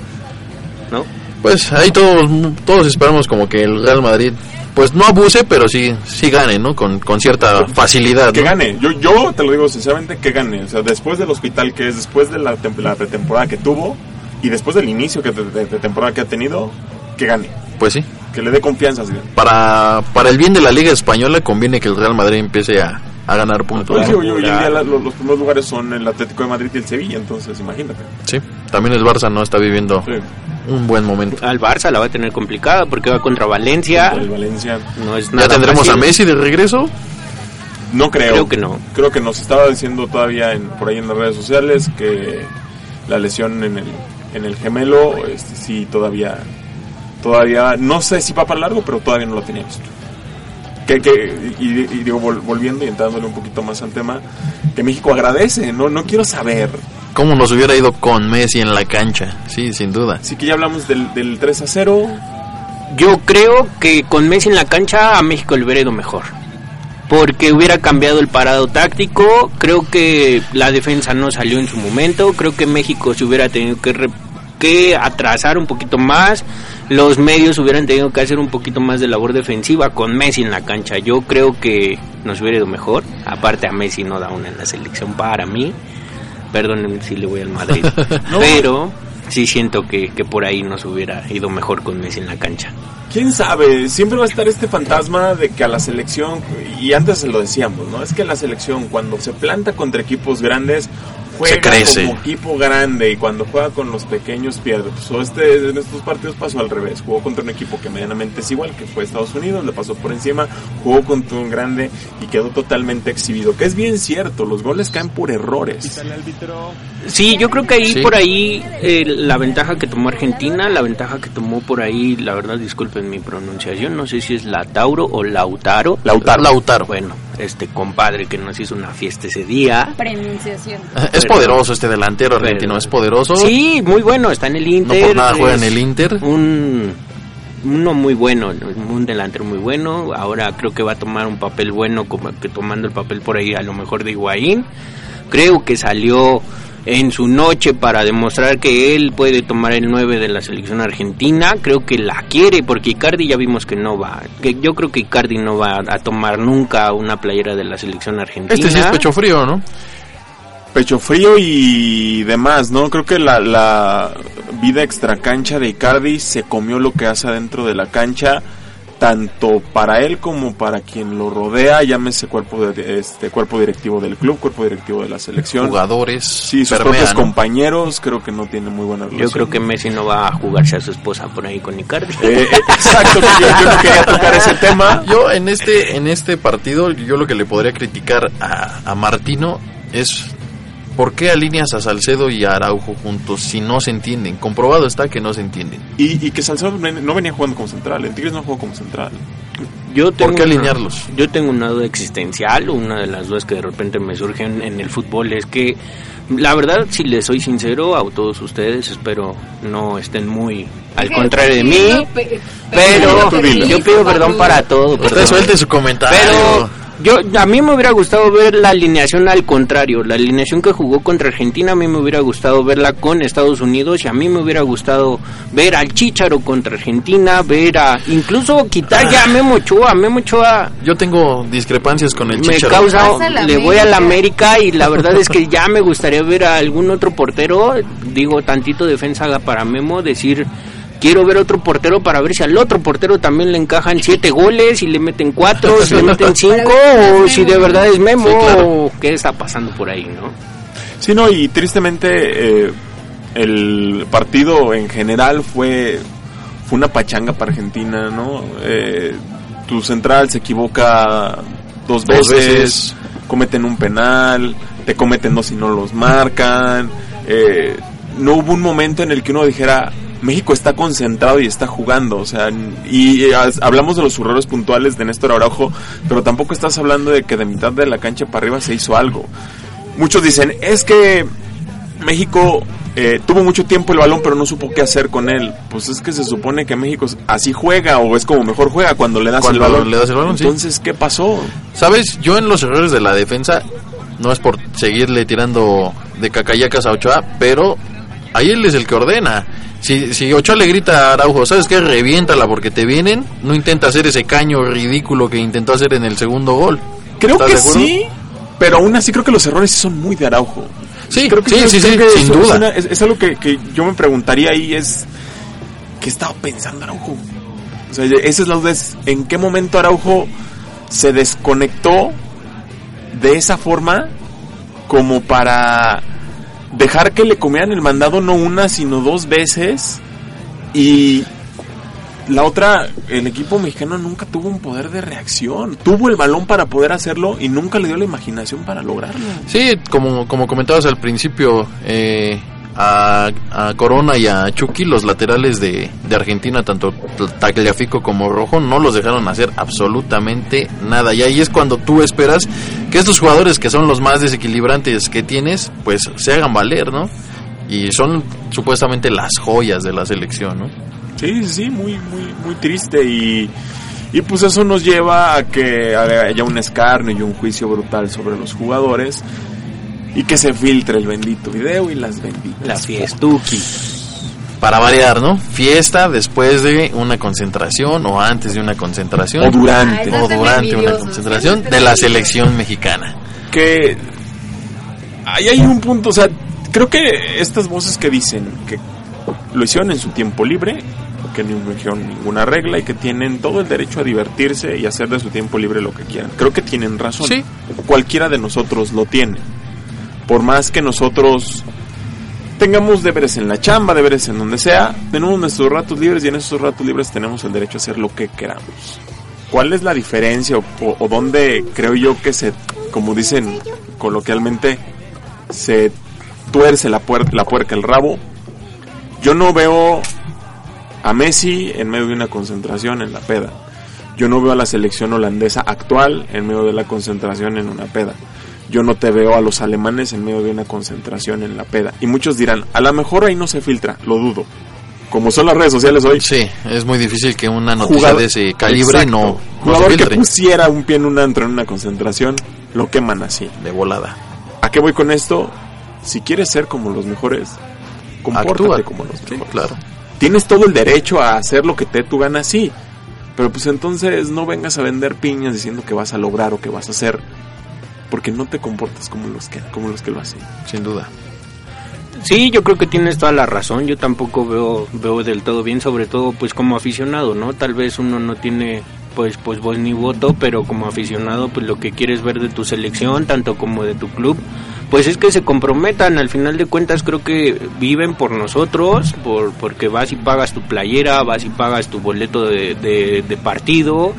¿no? Pues ahí todos, todos esperamos como que el Real Madrid, pues no abuse, pero sí, sí gane, ¿no? Con, con cierta facilidad. Que ¿no? gane. Yo, yo te lo digo sinceramente, que gane. O sea, después del hospital que es, después de la, la pretemporada que tuvo y después del inicio que de, de- de temporada que ha tenido, que gane. Pues sí. Que le dé confianza Zidane. Para, para el bien de la Liga Española conviene que el Real Madrid empiece a, a ganar puntos. ¿no? sí, hoy, hoy en día la- los, los primeros lugares son el Atlético de Madrid y el Sevilla, entonces imagínate. Sí. También el Barça no está viviendo Sí. un buen momento. Al Barça la va a tener complicada porque va contra Valencia. El Valencia. No es ¿Ya nada tendremos a fácil. Messi de regreso? No creo. Creo que no. Creo que nos estaba diciendo todavía en, por ahí en las redes sociales que la lesión en el, en el gemelo, este, sí, todavía, todavía, no sé si va para largo, pero todavía no lo tenía visto. Que, que, y, y digo, vol- volviendo y entrándole un poquito más al tema, que México agradece, no, no quiero saber. ¿Cómo nos hubiera ido con Messi en la cancha? Sí, sin duda. Así que ya hablamos del, del 3 a 0. Yo creo que con Messi en la cancha a México le hubiera ido mejor. Porque hubiera cambiado el parado táctico. Creo que la defensa no salió en su momento. Creo que México se hubiera tenido que, re- que atrasar un poquito más. Los medios hubieran tenido que hacer un poquito más de labor defensiva con Messi en la cancha. Yo creo que nos hubiera ido mejor. Aparte a Messi no da una en la selección para mí. Perdónenme si le voy al Madrid. Pero sí siento que, que por ahí nos hubiera ido mejor con Messi en la cancha. ¿Quién sabe? Siempre va a estar este fantasma de que a la selección, y antes se lo decíamos, ¿no? Es que la selección cuando se planta contra equipos grandes, juega Se crece. como equipo grande y cuando juega con los pequeños pierde. Pues, o este, en estos partidos pasó al revés. Jugó contra un equipo que medianamente es igual, que fue Estados Unidos, le pasó por encima, jugó contra un grande y quedó totalmente exhibido. Que es bien cierto, los goles caen por errores. Sí, yo creo que ahí Sí. por ahí eh, la ventaja que tomó Argentina, la ventaja que tomó por ahí, la verdad disculpen mi pronunciación, no sé si es Lautauro o Lautaro. Lautaro. Lautaro. Bueno, este compadre que nos hizo una fiesta ese día. Pronunciación. Es Pero- poderoso este delantero argentino, pero- es poderoso. Sí, muy bueno, está en el No Inter. por nada juega en es el Inter. Un uno muy bueno, un delantero muy bueno. Ahora creo que va a tomar un papel bueno, como que tomando el papel por ahí a lo mejor de Higuaín. Creo que salió en su noche para demostrar que él puede tomar el 9 de la selección argentina. Creo que la quiere porque Icardi ya vimos que no va. Que yo creo que Icardi no va a tomar nunca una playera de la selección argentina. Este sí es pecho frío, ¿no? Pecho frío y demás, ¿no? Creo que la, la vida extracancha de Icardi se comió lo que hace adentro de la cancha, tanto para él como para quien lo rodea, llámese cuerpo de, este cuerpo directivo del club, cuerpo directivo de la selección. Jugadores. Sí, sus propios ¿no? compañeros, creo que no tiene muy buena relación. Yo creo que Messi no va a jugarse a su esposa por ahí con Icardi. Eh, eh, exacto, que yo, yo no quería tocar ese tema. Yo en este en este partido yo lo que le podría criticar a, a Martino es por qué alineas a Salcedo y a Araujo juntos si no se entienden. Comprobado está que no se entienden. Y, y que Salcedo no venía jugando como central, el Tigres no jugó como central. Yo tengo ¿Por qué una- alinearlos? yo tengo una duda existencial, una de las dudas que de repente me surgen en el fútbol es que, la verdad, si les soy sincero a todos ustedes, espero no estén muy al contrario de mí, pero yo pido perdón para todo. Usted perdón. suelte su comentario. Pero yo a mí me hubiera gustado ver la alineación al contrario, la alineación que jugó contra Argentina a mí me hubiera gustado verla con Estados Unidos y a mí me hubiera gustado ver al Chícharo contra Argentina, ver a incluso quitar ya a Memo Ochoa, Memo Ochoa yo tengo discrepancias con el me Chicharo. causa Pasa la le voy a la América. América y la verdad es que ya me gustaría ver a algún otro portero, digo tantito defensa haga para Memo, decir quiero ver otro portero para ver si al otro portero también le encajan siete goles y le meten cuatro, si le meten cinco o si de verdad es Memo Sí, claro. o qué está pasando por ahí, ¿no? Sí, no, y tristemente eh, el partido en general fue, fue una pachanga para Argentina, ¿no? Eh, tu central se equivoca dos Dos veces, veces. cometen un penal, te cometen dos y no los marcan. eh, no hubo un momento en el que uno dijera, México está concentrado y está jugando, o sea, y as- hablamos de los errores puntuales de Néstor Araujo, pero tampoco estás hablando de que de mitad de la cancha para arriba se hizo algo. Muchos dicen, es que México eh, tuvo mucho tiempo el balón, pero no supo qué hacer con él. Pues es que se supone que México así juega, o es como mejor juega cuando le das Cuando el balón. le das el balón, sí. Entonces, ¿qué pasó? ¿Sabes? Yo en los errores de la defensa, no es por seguirle tirando de cacayacas a Ochoa, pero ahí él es el que ordena. Si, si Ochoa le grita a Araujo, ¿sabes qué? Reviéntala porque te vienen. No intenta hacer ese caño ridículo que intentó hacer en el segundo gol. Creo ¿Estás que sí, pero aún así creo que los errores sí son muy de Araujo. Sí, creo que sí, sí, creo sí, que sin duda. Es, una- es- es algo que, que yo me preguntaría ahí es ¿qué estaba pensando Araujo? O sea, esa es la duda, es en qué momento Araujo se desconectó de esa forma como para dejar que le comieran el mandado no una sino dos veces y la otra, el equipo mexicano nunca tuvo un poder de reacción. Tuvo el balón para poder hacerlo y nunca le dio la imaginación para lograrlo. Sí, como, como comentabas al principio, eh, a, Corona y a Chucky, los laterales de, de Argentina, tanto Tagliafico como Rojo, no los dejaron hacer absolutamente nada. Y ahí es cuando tú esperas que estos jugadores que son los más desequilibrantes que tienes, pues se hagan valer, ¿no? Y son supuestamente las joyas de la selección, ¿no? Sí, sí, muy, muy, muy triste y, y pues eso nos lleva a que haya un escarnio y un juicio brutal sobre los jugadores y que se filtre el bendito video y las benditas. La fiestuki. Para variar, ¿no? Fiesta después de una concentración o antes de una concentración. O durante. Ay, o durante una concentración de la selección mexicana. que ahí hay un punto, o sea, creo que estas voces que dicen que lo hicieron en su tiempo libre, que no infringieron ninguna regla y que tienen todo el derecho a divertirse y hacer de su tiempo libre lo que quieran. Creo que tienen razón. Sí. Cualquiera de nosotros lo tiene. Por más que nosotros tengamos deberes en la chamba, deberes en donde sea, tenemos nuestros ratos libres y en esos ratos libres tenemos el derecho a hacer lo que queramos. ¿Cuál es la diferencia o, o- dónde creo yo que se, como dicen coloquialmente, se tuerce la, puer- la puerca el rabo. Yo no veo a Messi en medio de una concentración en la peda. Yo no veo a la selección holandesa actual en medio de la concentración en una peda. Yo no te veo a los alemanes en medio de una concentración en la peda. Y muchos dirán, a lo mejor ahí no se filtra, lo dudo. Como son las redes sociales hoy, Sí, es muy difícil que una noticia Jugador- de ese calibre Exacto. no, no se Jugador que pusiera un pie en un antro en una concentración, lo queman así. de volada. ¿A qué voy con esto? Si quieres ser como los mejores, compórtate Actúa. como los Sí, mejores. claro. Tienes todo el derecho a hacer lo que te tu gana, sí. Pero pues entonces no vengas a vender piñas diciendo que vas a lograr o que vas a hacer. Porque no te comportas como los que, como los que lo hacen. Sin duda. Sí, yo creo que tienes toda la razón. Yo tampoco veo veo del todo bien, sobre todo pues como aficionado, ¿no? Tal vez uno no tiene pues pues voz ni voto, pero como aficionado pues lo que quieres ver de tu selección, tanto como de tu club, pues es que se comprometan. Al final de cuentas creo que viven por nosotros, por porque vas y pagas tu playera, vas y pagas tu boleto de, de, de partido.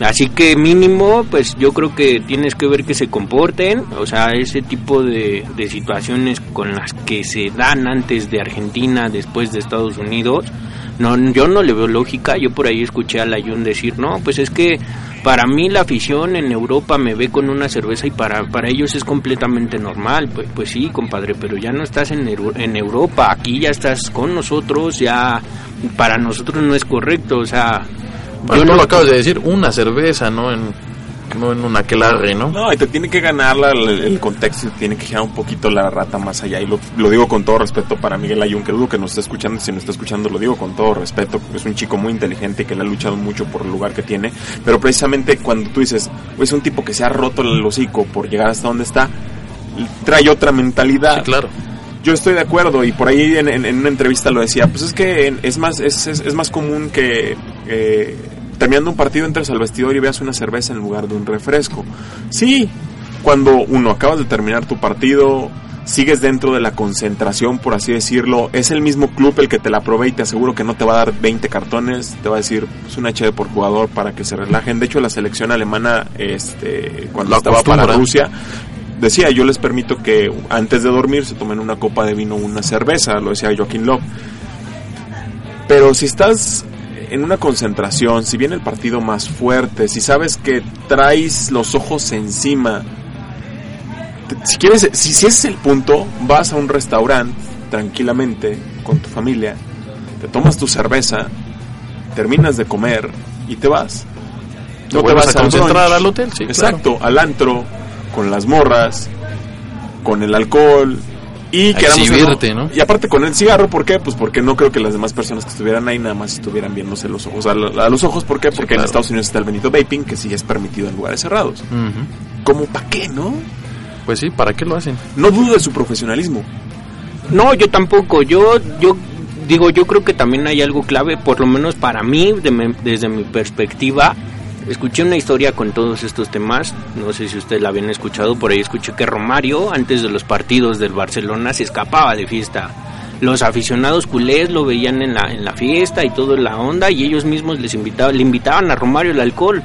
Así que mínimo, pues yo creo que tienes que ver que se comporten, o sea, ese tipo de, de situaciones con las que se dan antes de Argentina, después de Estados Unidos, no, yo no le veo lógica, yo por ahí escuché a Layun decir, no, pues es que para mí la afición en Europa me ve con una cerveza y para, para ellos es completamente normal, pues, pues sí, compadre, pero ya no estás en, en Europa, aquí ya estás con nosotros, ya para nosotros no es correcto, o sea... Bueno, yo tú no- lo acabas de decir, una cerveza, no en, no en un aquelarre, ¿no? No, y te tiene que ganar la- el, el contexto, y te tiene que girar un poquito la rata más allá. Y lo, lo digo con todo respeto para Miguel Ayun, que dudo que nos está escuchando. Si nos está escuchando, lo digo con todo respeto. Es un chico muy inteligente que le ha luchado mucho por el lugar que tiene. Pero precisamente cuando tú dices, "Güey, es un tipo que se ha roto el hocico por llegar hasta donde está, trae otra mentalidad. Sí, claro. Yo estoy de acuerdo y por ahí en, en- en una entrevista lo decía, pues es que es más, es, es- es más común que eh, terminando un partido entres al vestidor y veas una cerveza en lugar de un refresco. Sí, cuando uno acabas de terminar tu partido, sigues dentro de la concentración, por así decirlo, es el mismo club el que te la provee y te aseguro que no te va a dar 20 cartones, te va a decir es un HD por jugador para que se relajen. De hecho, la selección alemana, este, cuando estaba para. Rusia, decía, yo les permito que antes de dormir se tomen una copa de vino o una cerveza, lo decía Joaquín Love. Pero si estás en una concentración, si viene el partido más fuerte, si sabes que traes los ojos encima, si quieres, si, si ese es el punto, vas a un restaurante tranquilamente con tu familia, te tomas tu cerveza, terminas de comer y te vas. Te vuelves a concentrar brunch. al hotel, sí, Exacto, al antro, con las morras, con el alcohol y quedamos en- exhibirte, ¿no? Y aparte con el cigarro, ¿por qué? Pues porque no creo que las demás personas que estuvieran ahí nada más estuvieran viéndose los ojos a, los ojos, ¿por qué? Porque en claro. Estados Unidos está el Benito Vaping, que sí es permitido en lugares cerrados. Ujú. ¿Cómo para qué, no? Pues sí, ¿para qué lo hacen? No dudo de su profesionalismo. No, yo tampoco. Yo, yo digo, yo creo que también hay algo clave, por lo menos para mí, de mi- desde mi perspectiva. Escuché una historia con todos estos temas, no sé si ustedes la habían escuchado, por ahí escuché que Romario, antes de los partidos del Barcelona, se escapaba de fiesta. Los aficionados culés lo veían en la, en la fiesta y todo en la onda y ellos mismos les invitaban, le invitaban a Romario el alcohol.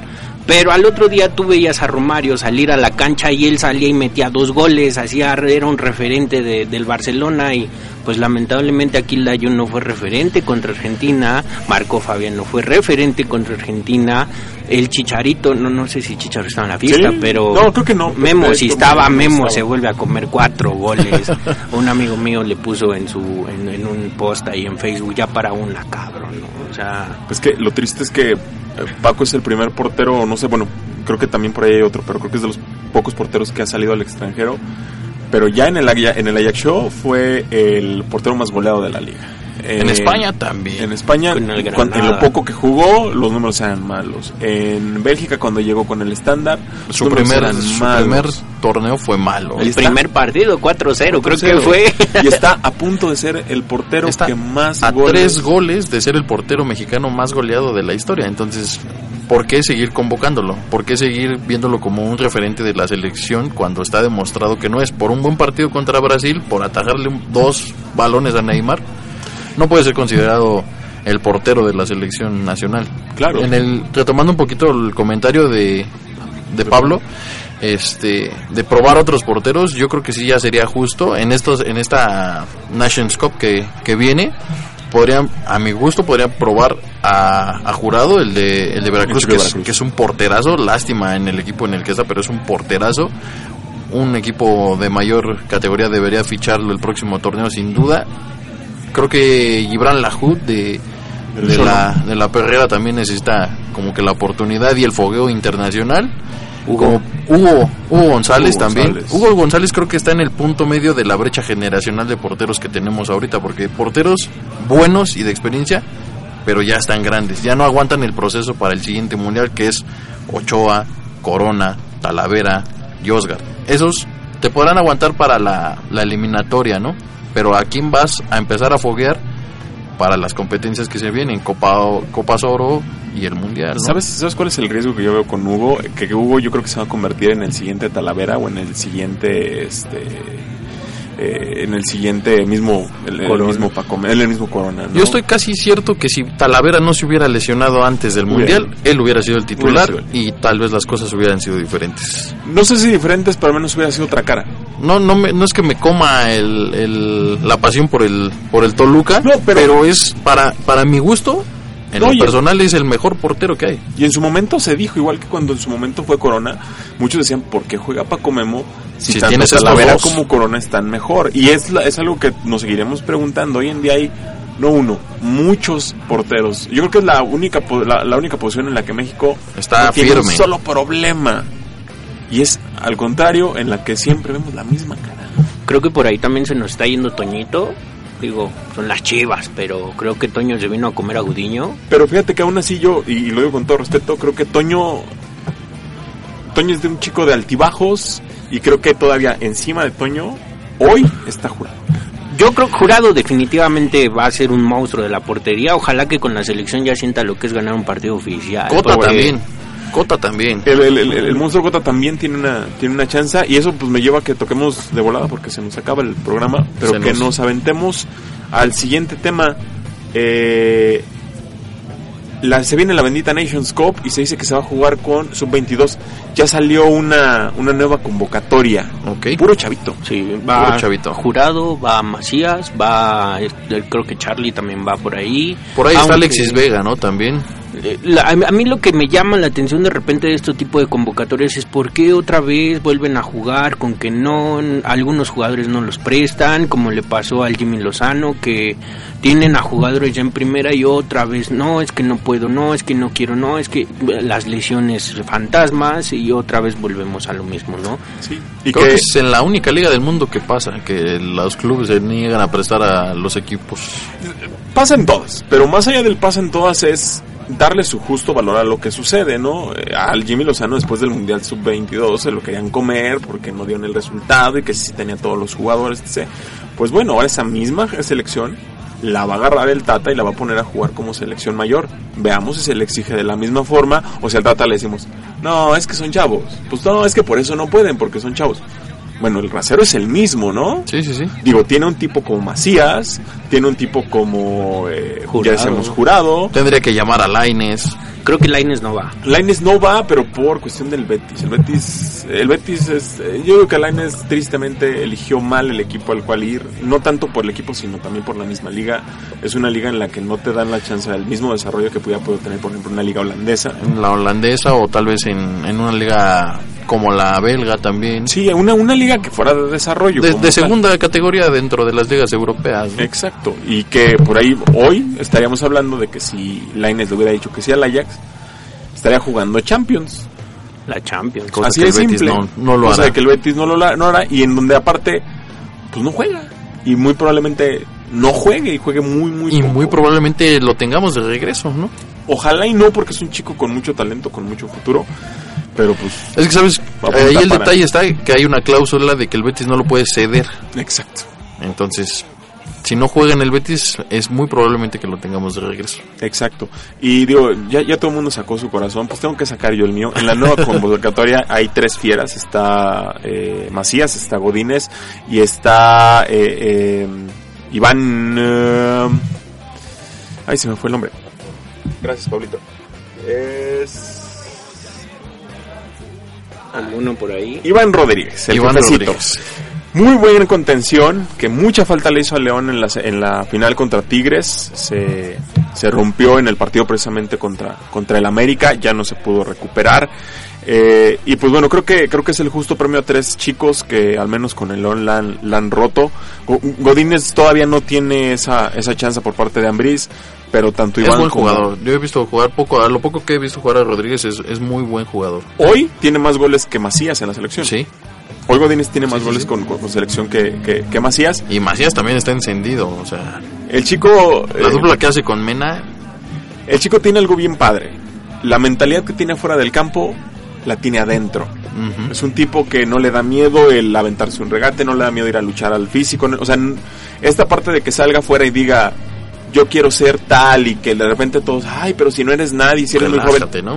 Pero al otro día tú veías a Romario salir a la cancha y él salía y metía dos goles, hacía, era un referente de- del Barcelona y pues lamentablemente aquí Layun no fue referente contra Argentina, Marco Fabián no fue referente contra Argentina, el Chicharito, no no sé si Chicharito estaba en la fiesta, Sí, pero no, creo que no. Memo, si estaba Memo se vuelve a comer cuatro goles. un amigo mío le puso en su en, en un post ahí en Facebook ya para una cabrón, ¿no? O sea, Pues que lo triste es que Paco es el primer portero, no sé, bueno, creo que también por ahí hay otro, pero creo que es de los pocos porteros que ha salido al extranjero. Pero ya en el, en el Ajax Show fue el portero más goleado de la liga. En Eh, España también. En España, Con el cuan- en lo poco que jugó, los números eran malos. En Bélgica, cuando llegó con el estándar, los Su números primer, eran su malos. primer torneo fue malo. El está. primer partido 4-0, creo que 4-0. fue. Y está a punto de ser el portero Está que más a goles tres goles de ser el portero mexicano más goleado de la historia. Entonces, ¿por qué seguir convocándolo? ¿Por qué seguir viéndolo como un referente de la selección cuando está demostrado que no es? Por un buen partido contra Brasil, por atajarle dos balones a Neymar, no puede ser considerado el portero de la selección nacional. Claro. En el retomando un poquito el comentario de, de Pablo, este de probar otros porteros, yo creo que sí ya sería justo en estos en esta Nations Cup que, que viene podrían a mi gusto podrían probar a, a Jurado el de el de Veracruz, El que de es, Veracruz. que es un porterazo, lástima en el equipo en el que está, pero es un porterazo. Un equipo de mayor categoría debería ficharlo el próximo torneo sin duda. Creo que Gibran Lahoud de, de, la, de la Perrera también necesita como que la oportunidad y el fogueo internacional. Como Hugo, Hugo González Hugo también. González. Hugo González creo que está en el punto medio de la brecha generacional de porteros que tenemos ahorita, porque porteros buenos y de experiencia, pero ya están grandes, ya no aguantan el proceso para el siguiente mundial que es Ochoa, Corona, Talavera, Yosgar. Esos te podrán aguantar para la, la eliminatoria, ¿no? Pero a quién vas a empezar a foguear para las competencias que se vienen, Copa, Copas Oro y el Mundial. ¿Sabes, ¿Sabes cuál es el riesgo que yo veo con Hugo? Que, que Hugo yo creo que se va a convertir en el siguiente Talavera o en el siguiente, este, eh, en el siguiente mismo, el, mismo Paco, el mismo Corona. ¿no? Yo estoy casi cierto que si Talavera no se hubiera lesionado antes del Mundial, él hubiera sido el titular sido y tal vez las cosas hubieran sido diferentes. No sé si diferentes, pero al menos hubiera sido otra cara. No, no, me- no es que me coma el, el- la pasión por el, por el Toluca, No, pero- pero, es para, para mi gusto, en No, lo personal es el mejor portero que hay. Y en su momento se dijo, igual que cuando en su momento fue Corona, muchos decían, ¿por qué juega Paco Memo si, Si tanto Talavera como Corona están mejor? Y es, la- es algo que nos seguiremos preguntando. Hoy en día hay, no uno, muchos porteros. Yo creo que es la única, po- la, la única posición en la que México Está no tiene un solo problema. Y es al contrario, en la que siempre vemos la misma cara. Creo que por ahí también se nos está yendo Toñito. Digo, son las chivas, pero creo que Toño se vino a comer a Gudiño. Pero fíjate que aún así yo, y, y lo digo con todo respeto, creo que Toño. Toño es de un chico de altibajos. Y creo que todavía encima de Toño, hoy está jurado. Yo creo que Jurado definitivamente va a ser un monstruo de la portería. Ojalá que con la selección ya sienta lo que es ganar un partido oficial. Cota porque- también, Cota también. El, el, el- el monstruo Cota también tiene una, tiene una chance. Y eso pues me lleva a que toquemos de volada porque se nos acaba el programa. Pero Se que nos- nos aventemos al siguiente tema. Eh, la, se viene la bendita Nations Cup y se dice que se va a jugar con Sub-22. Ya salió una, una nueva convocatoria. Ok. Puro chavito. Sí, va Puro chavito. Jurado, va Macías, va, creo que Charlie también va por ahí. Por ahí está Alexis Vega, ¿no? También. Eh, la- a mí lo que me llama la atención de repente de este tipo de convocatorias es por qué otra vez vuelven a jugar con que no, algunos jugadores no los prestan, como le pasó al Jimmy Lozano, que tienen a jugadores ya en primera y otra vez no, es que no puedo, no, es que no quiero, no, es que eh, las lesiones fantasmas y otra vez volvemos a lo mismo, ¿no? Sí. Y Creo que, que es en la única liga del mundo que pasa, que los clubes se niegan a prestar a los equipos. pasa en todas. Pero más allá del pasa en todas es darle su justo valor a lo que sucede, ¿no? Eh, Al Jimmy Lozano después del Mundial Sub-22 se lo querían comer porque no dieron el resultado y que sí tenía todos los jugadores, etc. Pues bueno, ahora esa misma selección la va a agarrar el Tata y la va a poner a jugar como selección mayor. Veamos si se le exige de la misma forma o si al Tata le decimos, no, es que son chavos. Pues no, es que por eso no pueden, porque son chavos. Bueno, el rasero es el mismo, ¿no? Sí, sí, sí. Digo, tiene un tipo como Macías, tiene un tipo como, eh, Jurado. ya decíamos, Jurado. Tendría que llamar a Laines. Creo que Laines no va. Laines no va, pero por cuestión del Betis. El Betis, el Betis es, eh, yo creo que Laines tristemente eligió mal el equipo al cual ir, no tanto por el equipo, sino también por la misma liga. Es una liga en la que no te dan la chance del mismo desarrollo que pudiera poder tener, por ejemplo, una liga holandesa. En la holandesa o tal vez en, en una liga como la belga también. Sí, una, una liga que fuera de desarrollo. De, tal. segunda categoría dentro de las ligas europeas. ¿no? Exacto, y que por ahí hoy estaríamos hablando de que si Laines le hubiera dicho que sí al Ajax, estaría jugando Champions. La Champions. Cosa Así que de el Betis simple. no- no lo Cosa hará. de que el Betis no lo, no hará y en donde aparte, pues no juega. Y muy probablemente no juegue y juegue muy, muy Y poco. muy probablemente lo tengamos de regreso, ¿no? Ojalá y no, porque es un chico con mucho talento, con mucho futuro. Pero pues, Es que, ¿sabes? Ahí el para- detalle está que hay una cláusula de que el Betis no lo puede ceder. exacto. Entonces, si no juega en el Betis, es muy probablemente que lo tengamos de regreso. Exacto. Y digo, ya, ya todo el mundo sacó su corazón, pues tengo que sacar yo el mío. En la nueva convocatoria hay tres fieras. Está eh, Macías, está Godínez y está eh, eh, Iván... eh, ay, se me fue el nombre. Gracias, Pablito. Es... Alguno por ahí. Iván Rodríguez, el Iván jefecito. Rodríguez. Muy buena contención, que mucha falta le hizo a León en la, en la final contra Tigres. Se, se rompió en el partido precisamente contra, contra el América, ya no se pudo recuperar. Eh, y pues bueno, creo que, creo que es el justo premio a tres chicos que al menos con el León la han, la roto. Go- Godínez todavía no tiene esa, esa chance por parte de Ambriz, pero tanto Es Iván buen como- jugador. Yo he visto jugar poco, a lo poco que he visto jugar a Rodríguez es, es muy buen jugador. Hoy tiene más goles que Macías en la selección. Sí. Hoy Godínez tiene más Sí, goles sí. Con, con- selección que, que, que Macías. Y Macías también está encendido. O sea, El chico... la eh, dupla que hace con Mena, El chico tiene algo bien padre. La mentalidad que tiene fuera del campo la tiene adentro. Es un tipo que no le da miedo el aventarse un regate, no le da miedo ir a luchar al físico. O sea, esta parte de que salga fuera y diga, yo quiero ser tal y que de repente todos, ay, pero si no eres nadie, si eres muy joven. ¿no?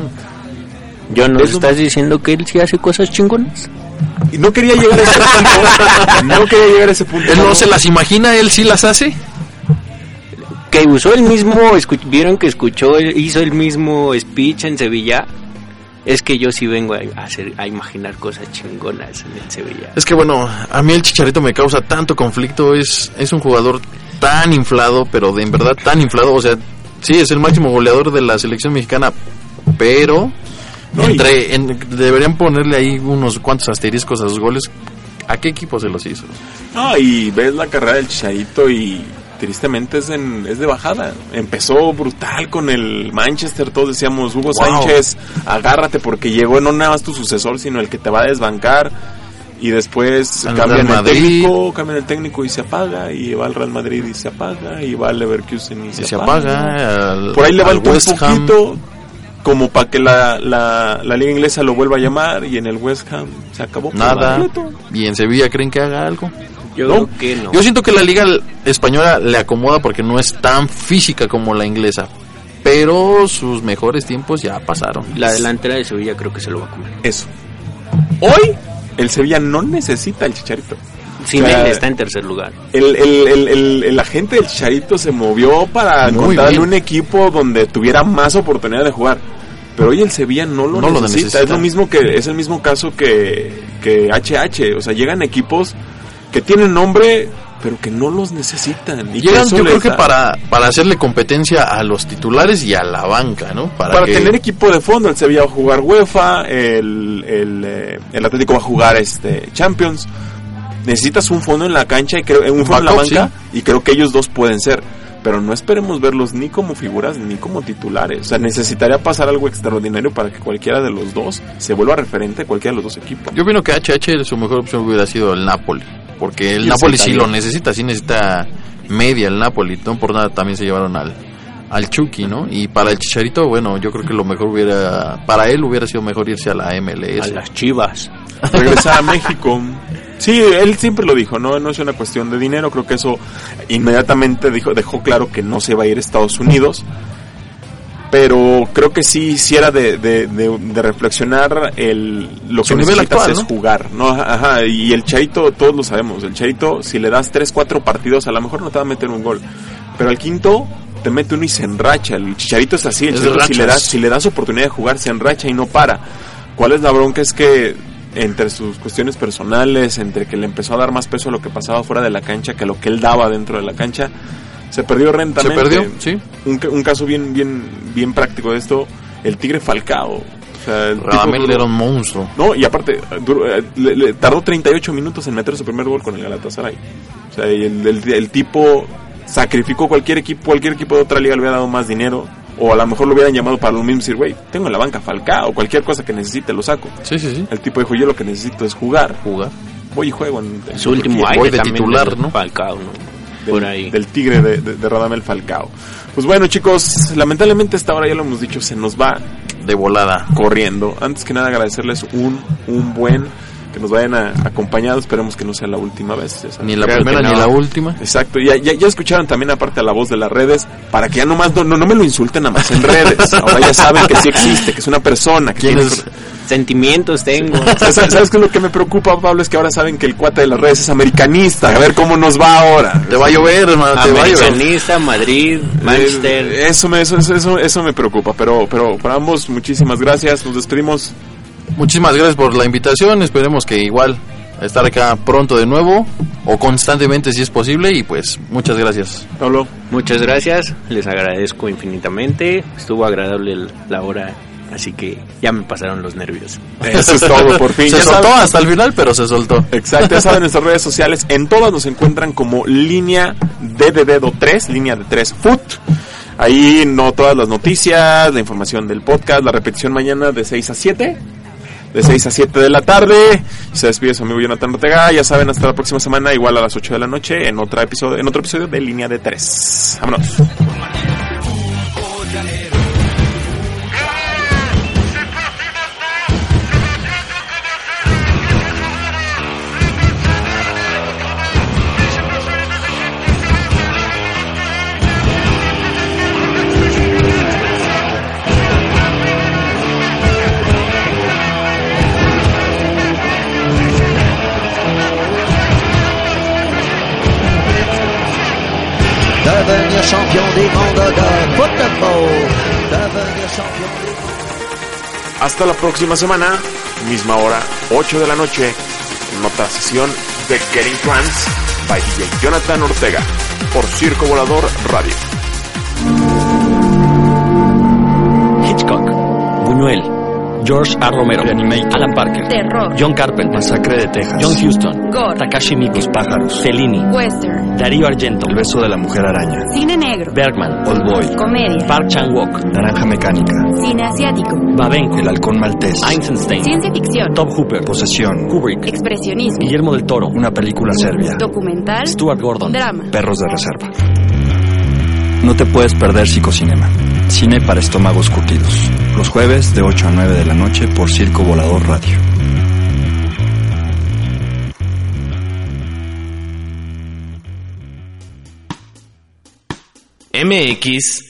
Yo no estás diciendo que él sí hace cosas chingonas. Y no quería llegar a ese punto. No quería llegar a ese punto. Él no se las imagina, él sí las hace. Que usó el mismo, escu- vieron que escuchó, hizo el mismo speech en Sevilla. Es que yo sí vengo a hacer, a imaginar cosas chingonas en el Sevilla. Es que bueno, a mí el Chicharito me causa tanto conflicto. Es, es un jugador tan inflado, pero de en verdad tan inflado. O sea, sí, es el máximo goleador de la selección mexicana, pero No, entre, en- deberían ponerle ahí unos cuantos asteriscos a sus goles. ¿A qué equipo se los hizo? No, y ves la carrera del Chicharito y tristemente es, en- es de bajada. Empezó brutal con el Manchester, todos decíamos, Hugo Wow. Sánchez, agárrate porque llegó no nada más tu sucesor, sino el que te va a desbancar. Y después cambian el técnico, cambian el técnico y se apaga, y va al Real Madrid y se apaga, y va al Leverkusen y se, Y se apaga. al- Por ahí levanta un poquito, como para que la, la, la liga inglesa lo vuelva a llamar, y en el West Ham se acabó. Nada. completo. ¿Y en Sevilla creen que haga algo? Yo No, creo que no. Yo siento que la liga española le acomoda porque no es tan física como la inglesa. Pero sus mejores tiempos ya pasaron. La delantera de Sevilla creo que se lo va a comer. Eso. Hoy, el Sevilla no necesita el Chicharito. O sea, está en tercer lugar. El, el, el, el, el agente del Chicharito se movió para encontrarle un equipo donde tuviera más oportunidad de jugar. Pero hoy el Sevilla no lo, No lo necesita. necesita. Es lo mismo que es el mismo caso que que HH, o sea, llegan equipos que tienen nombre pero que no los necesitan. Y Llegan, yo creo que da- para, para hacerle competencia a los titulares y a la banca, ¿no? para, que- tener equipo de fondo, el Sevilla va a jugar UEFA, el, el, eh, el Atlético va a jugar este Champions. Necesitas un fondo en la cancha y creo, un fondo en la banca y creo que ellos dos pueden ser. Pero no esperemos verlos ni como figuras ni como titulares. O sea, necesitaría pasar algo extraordinario para que cualquiera de los dos se vuelva referente a cualquiera de los dos equipos. Yo opino que HH su mejor opción hubiera sido el Napoli. Porque el Napoli sí lo necesita, sí necesita media el Napoli. No por nada también se llevaron al, al Chucky, ¿no? Y para el Chicharito, bueno, yo creo que lo mejor hubiera, para él hubiera sido mejor irse a la MLS. A las chivas. regresar a México. Sí, él siempre lo dijo, no, no es una cuestión de dinero, creo que eso inmediatamente dijo, dejó claro que no se va a ir a Estados Unidos, pero creo que sí, sí era de, de, de- de reflexionar el, lo Su que nivel necesitas actual, es ¿no? jugar, ¿no? Ajá, y el Charito, todos lo sabemos, el Charito, si le das 3, 4 partidos, a lo mejor no te va a meter un gol, pero al quinto te mete uno y se enracha, el Chicharito es así, el Es Chicharito si le, das, si le das oportunidad de jugar, se enracha y no para. ¿Cuál es la bronca? Es que entre sus cuestiones personales, entre que le empezó a dar más peso a lo que pasaba fuera de la cancha que a lo que él daba dentro de la cancha, se perdió Se rentamente. perdió, sí. Un, un caso bien, bien, bien práctico de esto, el Tigre Falcao. O sea, el Radamel era un monstruo. No, y aparte, duró- eh, le, le tardó 38 minutos en meter su primer gol con el Galatasaray. O sea, y el, el- el tipo sacrificó cualquier equipo, cualquier equipo de otra liga le hubiera dado más dinero. O a lo mejor lo hubieran llamado para lo mismo y decir, güey, tengo en la banca Falcao, cualquier cosa que necesite lo saco. Sí, sí, sí. El tipo dijo, yo lo que necesito es jugar. Jugar. Voy y juego en, en Su último Turquía". año Voy de titular, ¿no? Falcao, ¿no? del, Por ahí. del tigre de, de, de Radamel Falcao. Pues bueno, chicos, lamentablemente esta hora ya lo hemos dicho, se nos va De volada. corriendo. Antes que nada agradecerles un, un buen que nos vayan a, acompañado. Esperemos que no sea la última vez. Ni la primera ni no. la última. Exacto, ya, ya, ya escucharon también aparte a la voz de las redes, para que ya nomás no, no, no me lo insulten nada más en redes. Ahora ya saben que sí existe, que es una persona. Que ¿Quién tiene- es? Sentimientos tengo. ¿Sabes, sabes qué es lo que me preocupa, Pablo? Es que ahora saben que el cuate de las redes es americanista. A ver cómo nos va ahora. Te va a llover, hermano, te va a llover. Americanista, Madrid, Manchester. Eh, Eso me, eso, eso, eso me preocupa, pero, pero para ambos, muchísimas gracias. Nos despedimos. Muchísimas gracias por la invitación. Esperemos que igual estar acá pronto de nuevo o constantemente si es posible y pues muchas gracias. Pablo. Muchas gracias, les agradezco infinitamente. Estuvo agradable el- la hora, así que ya me pasaron los nervios. Eso es todo, por fin. Se Ya soltó saben- hasta el final, pero se soltó. Exacto, ya saben nuestras redes sociales. En todas nos encuentran como línea de dedo 3, línea de 3 foot. Ahí no todas las noticias, la información del podcast, la repetición mañana de 6 a 7. De 6 a 7 de la tarde. Se despide su amigo Jonathan Ortega. Ya saben, hasta la próxima semana, igual a las 8 de la noche, en, otra episodio, en otro episodio de Línea de 3. Vámonos. Hasta la próxima semana, misma hora, 8 de la noche, en otra sesión de Getting Trans by DJ Jonathan Ortega por Circo Volador Radio. Hitchcock, Buñuel, George A. Romero, Alan Parker, Terror. John Carpenter, Masacre de Texas, John Huston, Gore. Takashi Miike, Los pájaros, Fellini, Western. Darío Argento, El beso de la mujer araña, Cine negro. Bergman, Old Boy, Comedia. Park Chan-wook, Naranja mecánica, Cine asiático. Babenco, El halcón maltés, Einstein, Ciencia ficción. Top Hooper, Posesión, Kubrick, Expresionismo. Guillermo del Toro, una película serbia, Documental. Stuart Gordon, Drama. Perros de reserva. No te puedes perder Psicocinema. Cine para estómagos curtidos. Los jueves de 8 a 9 de la noche por Circo Volador Radio. MX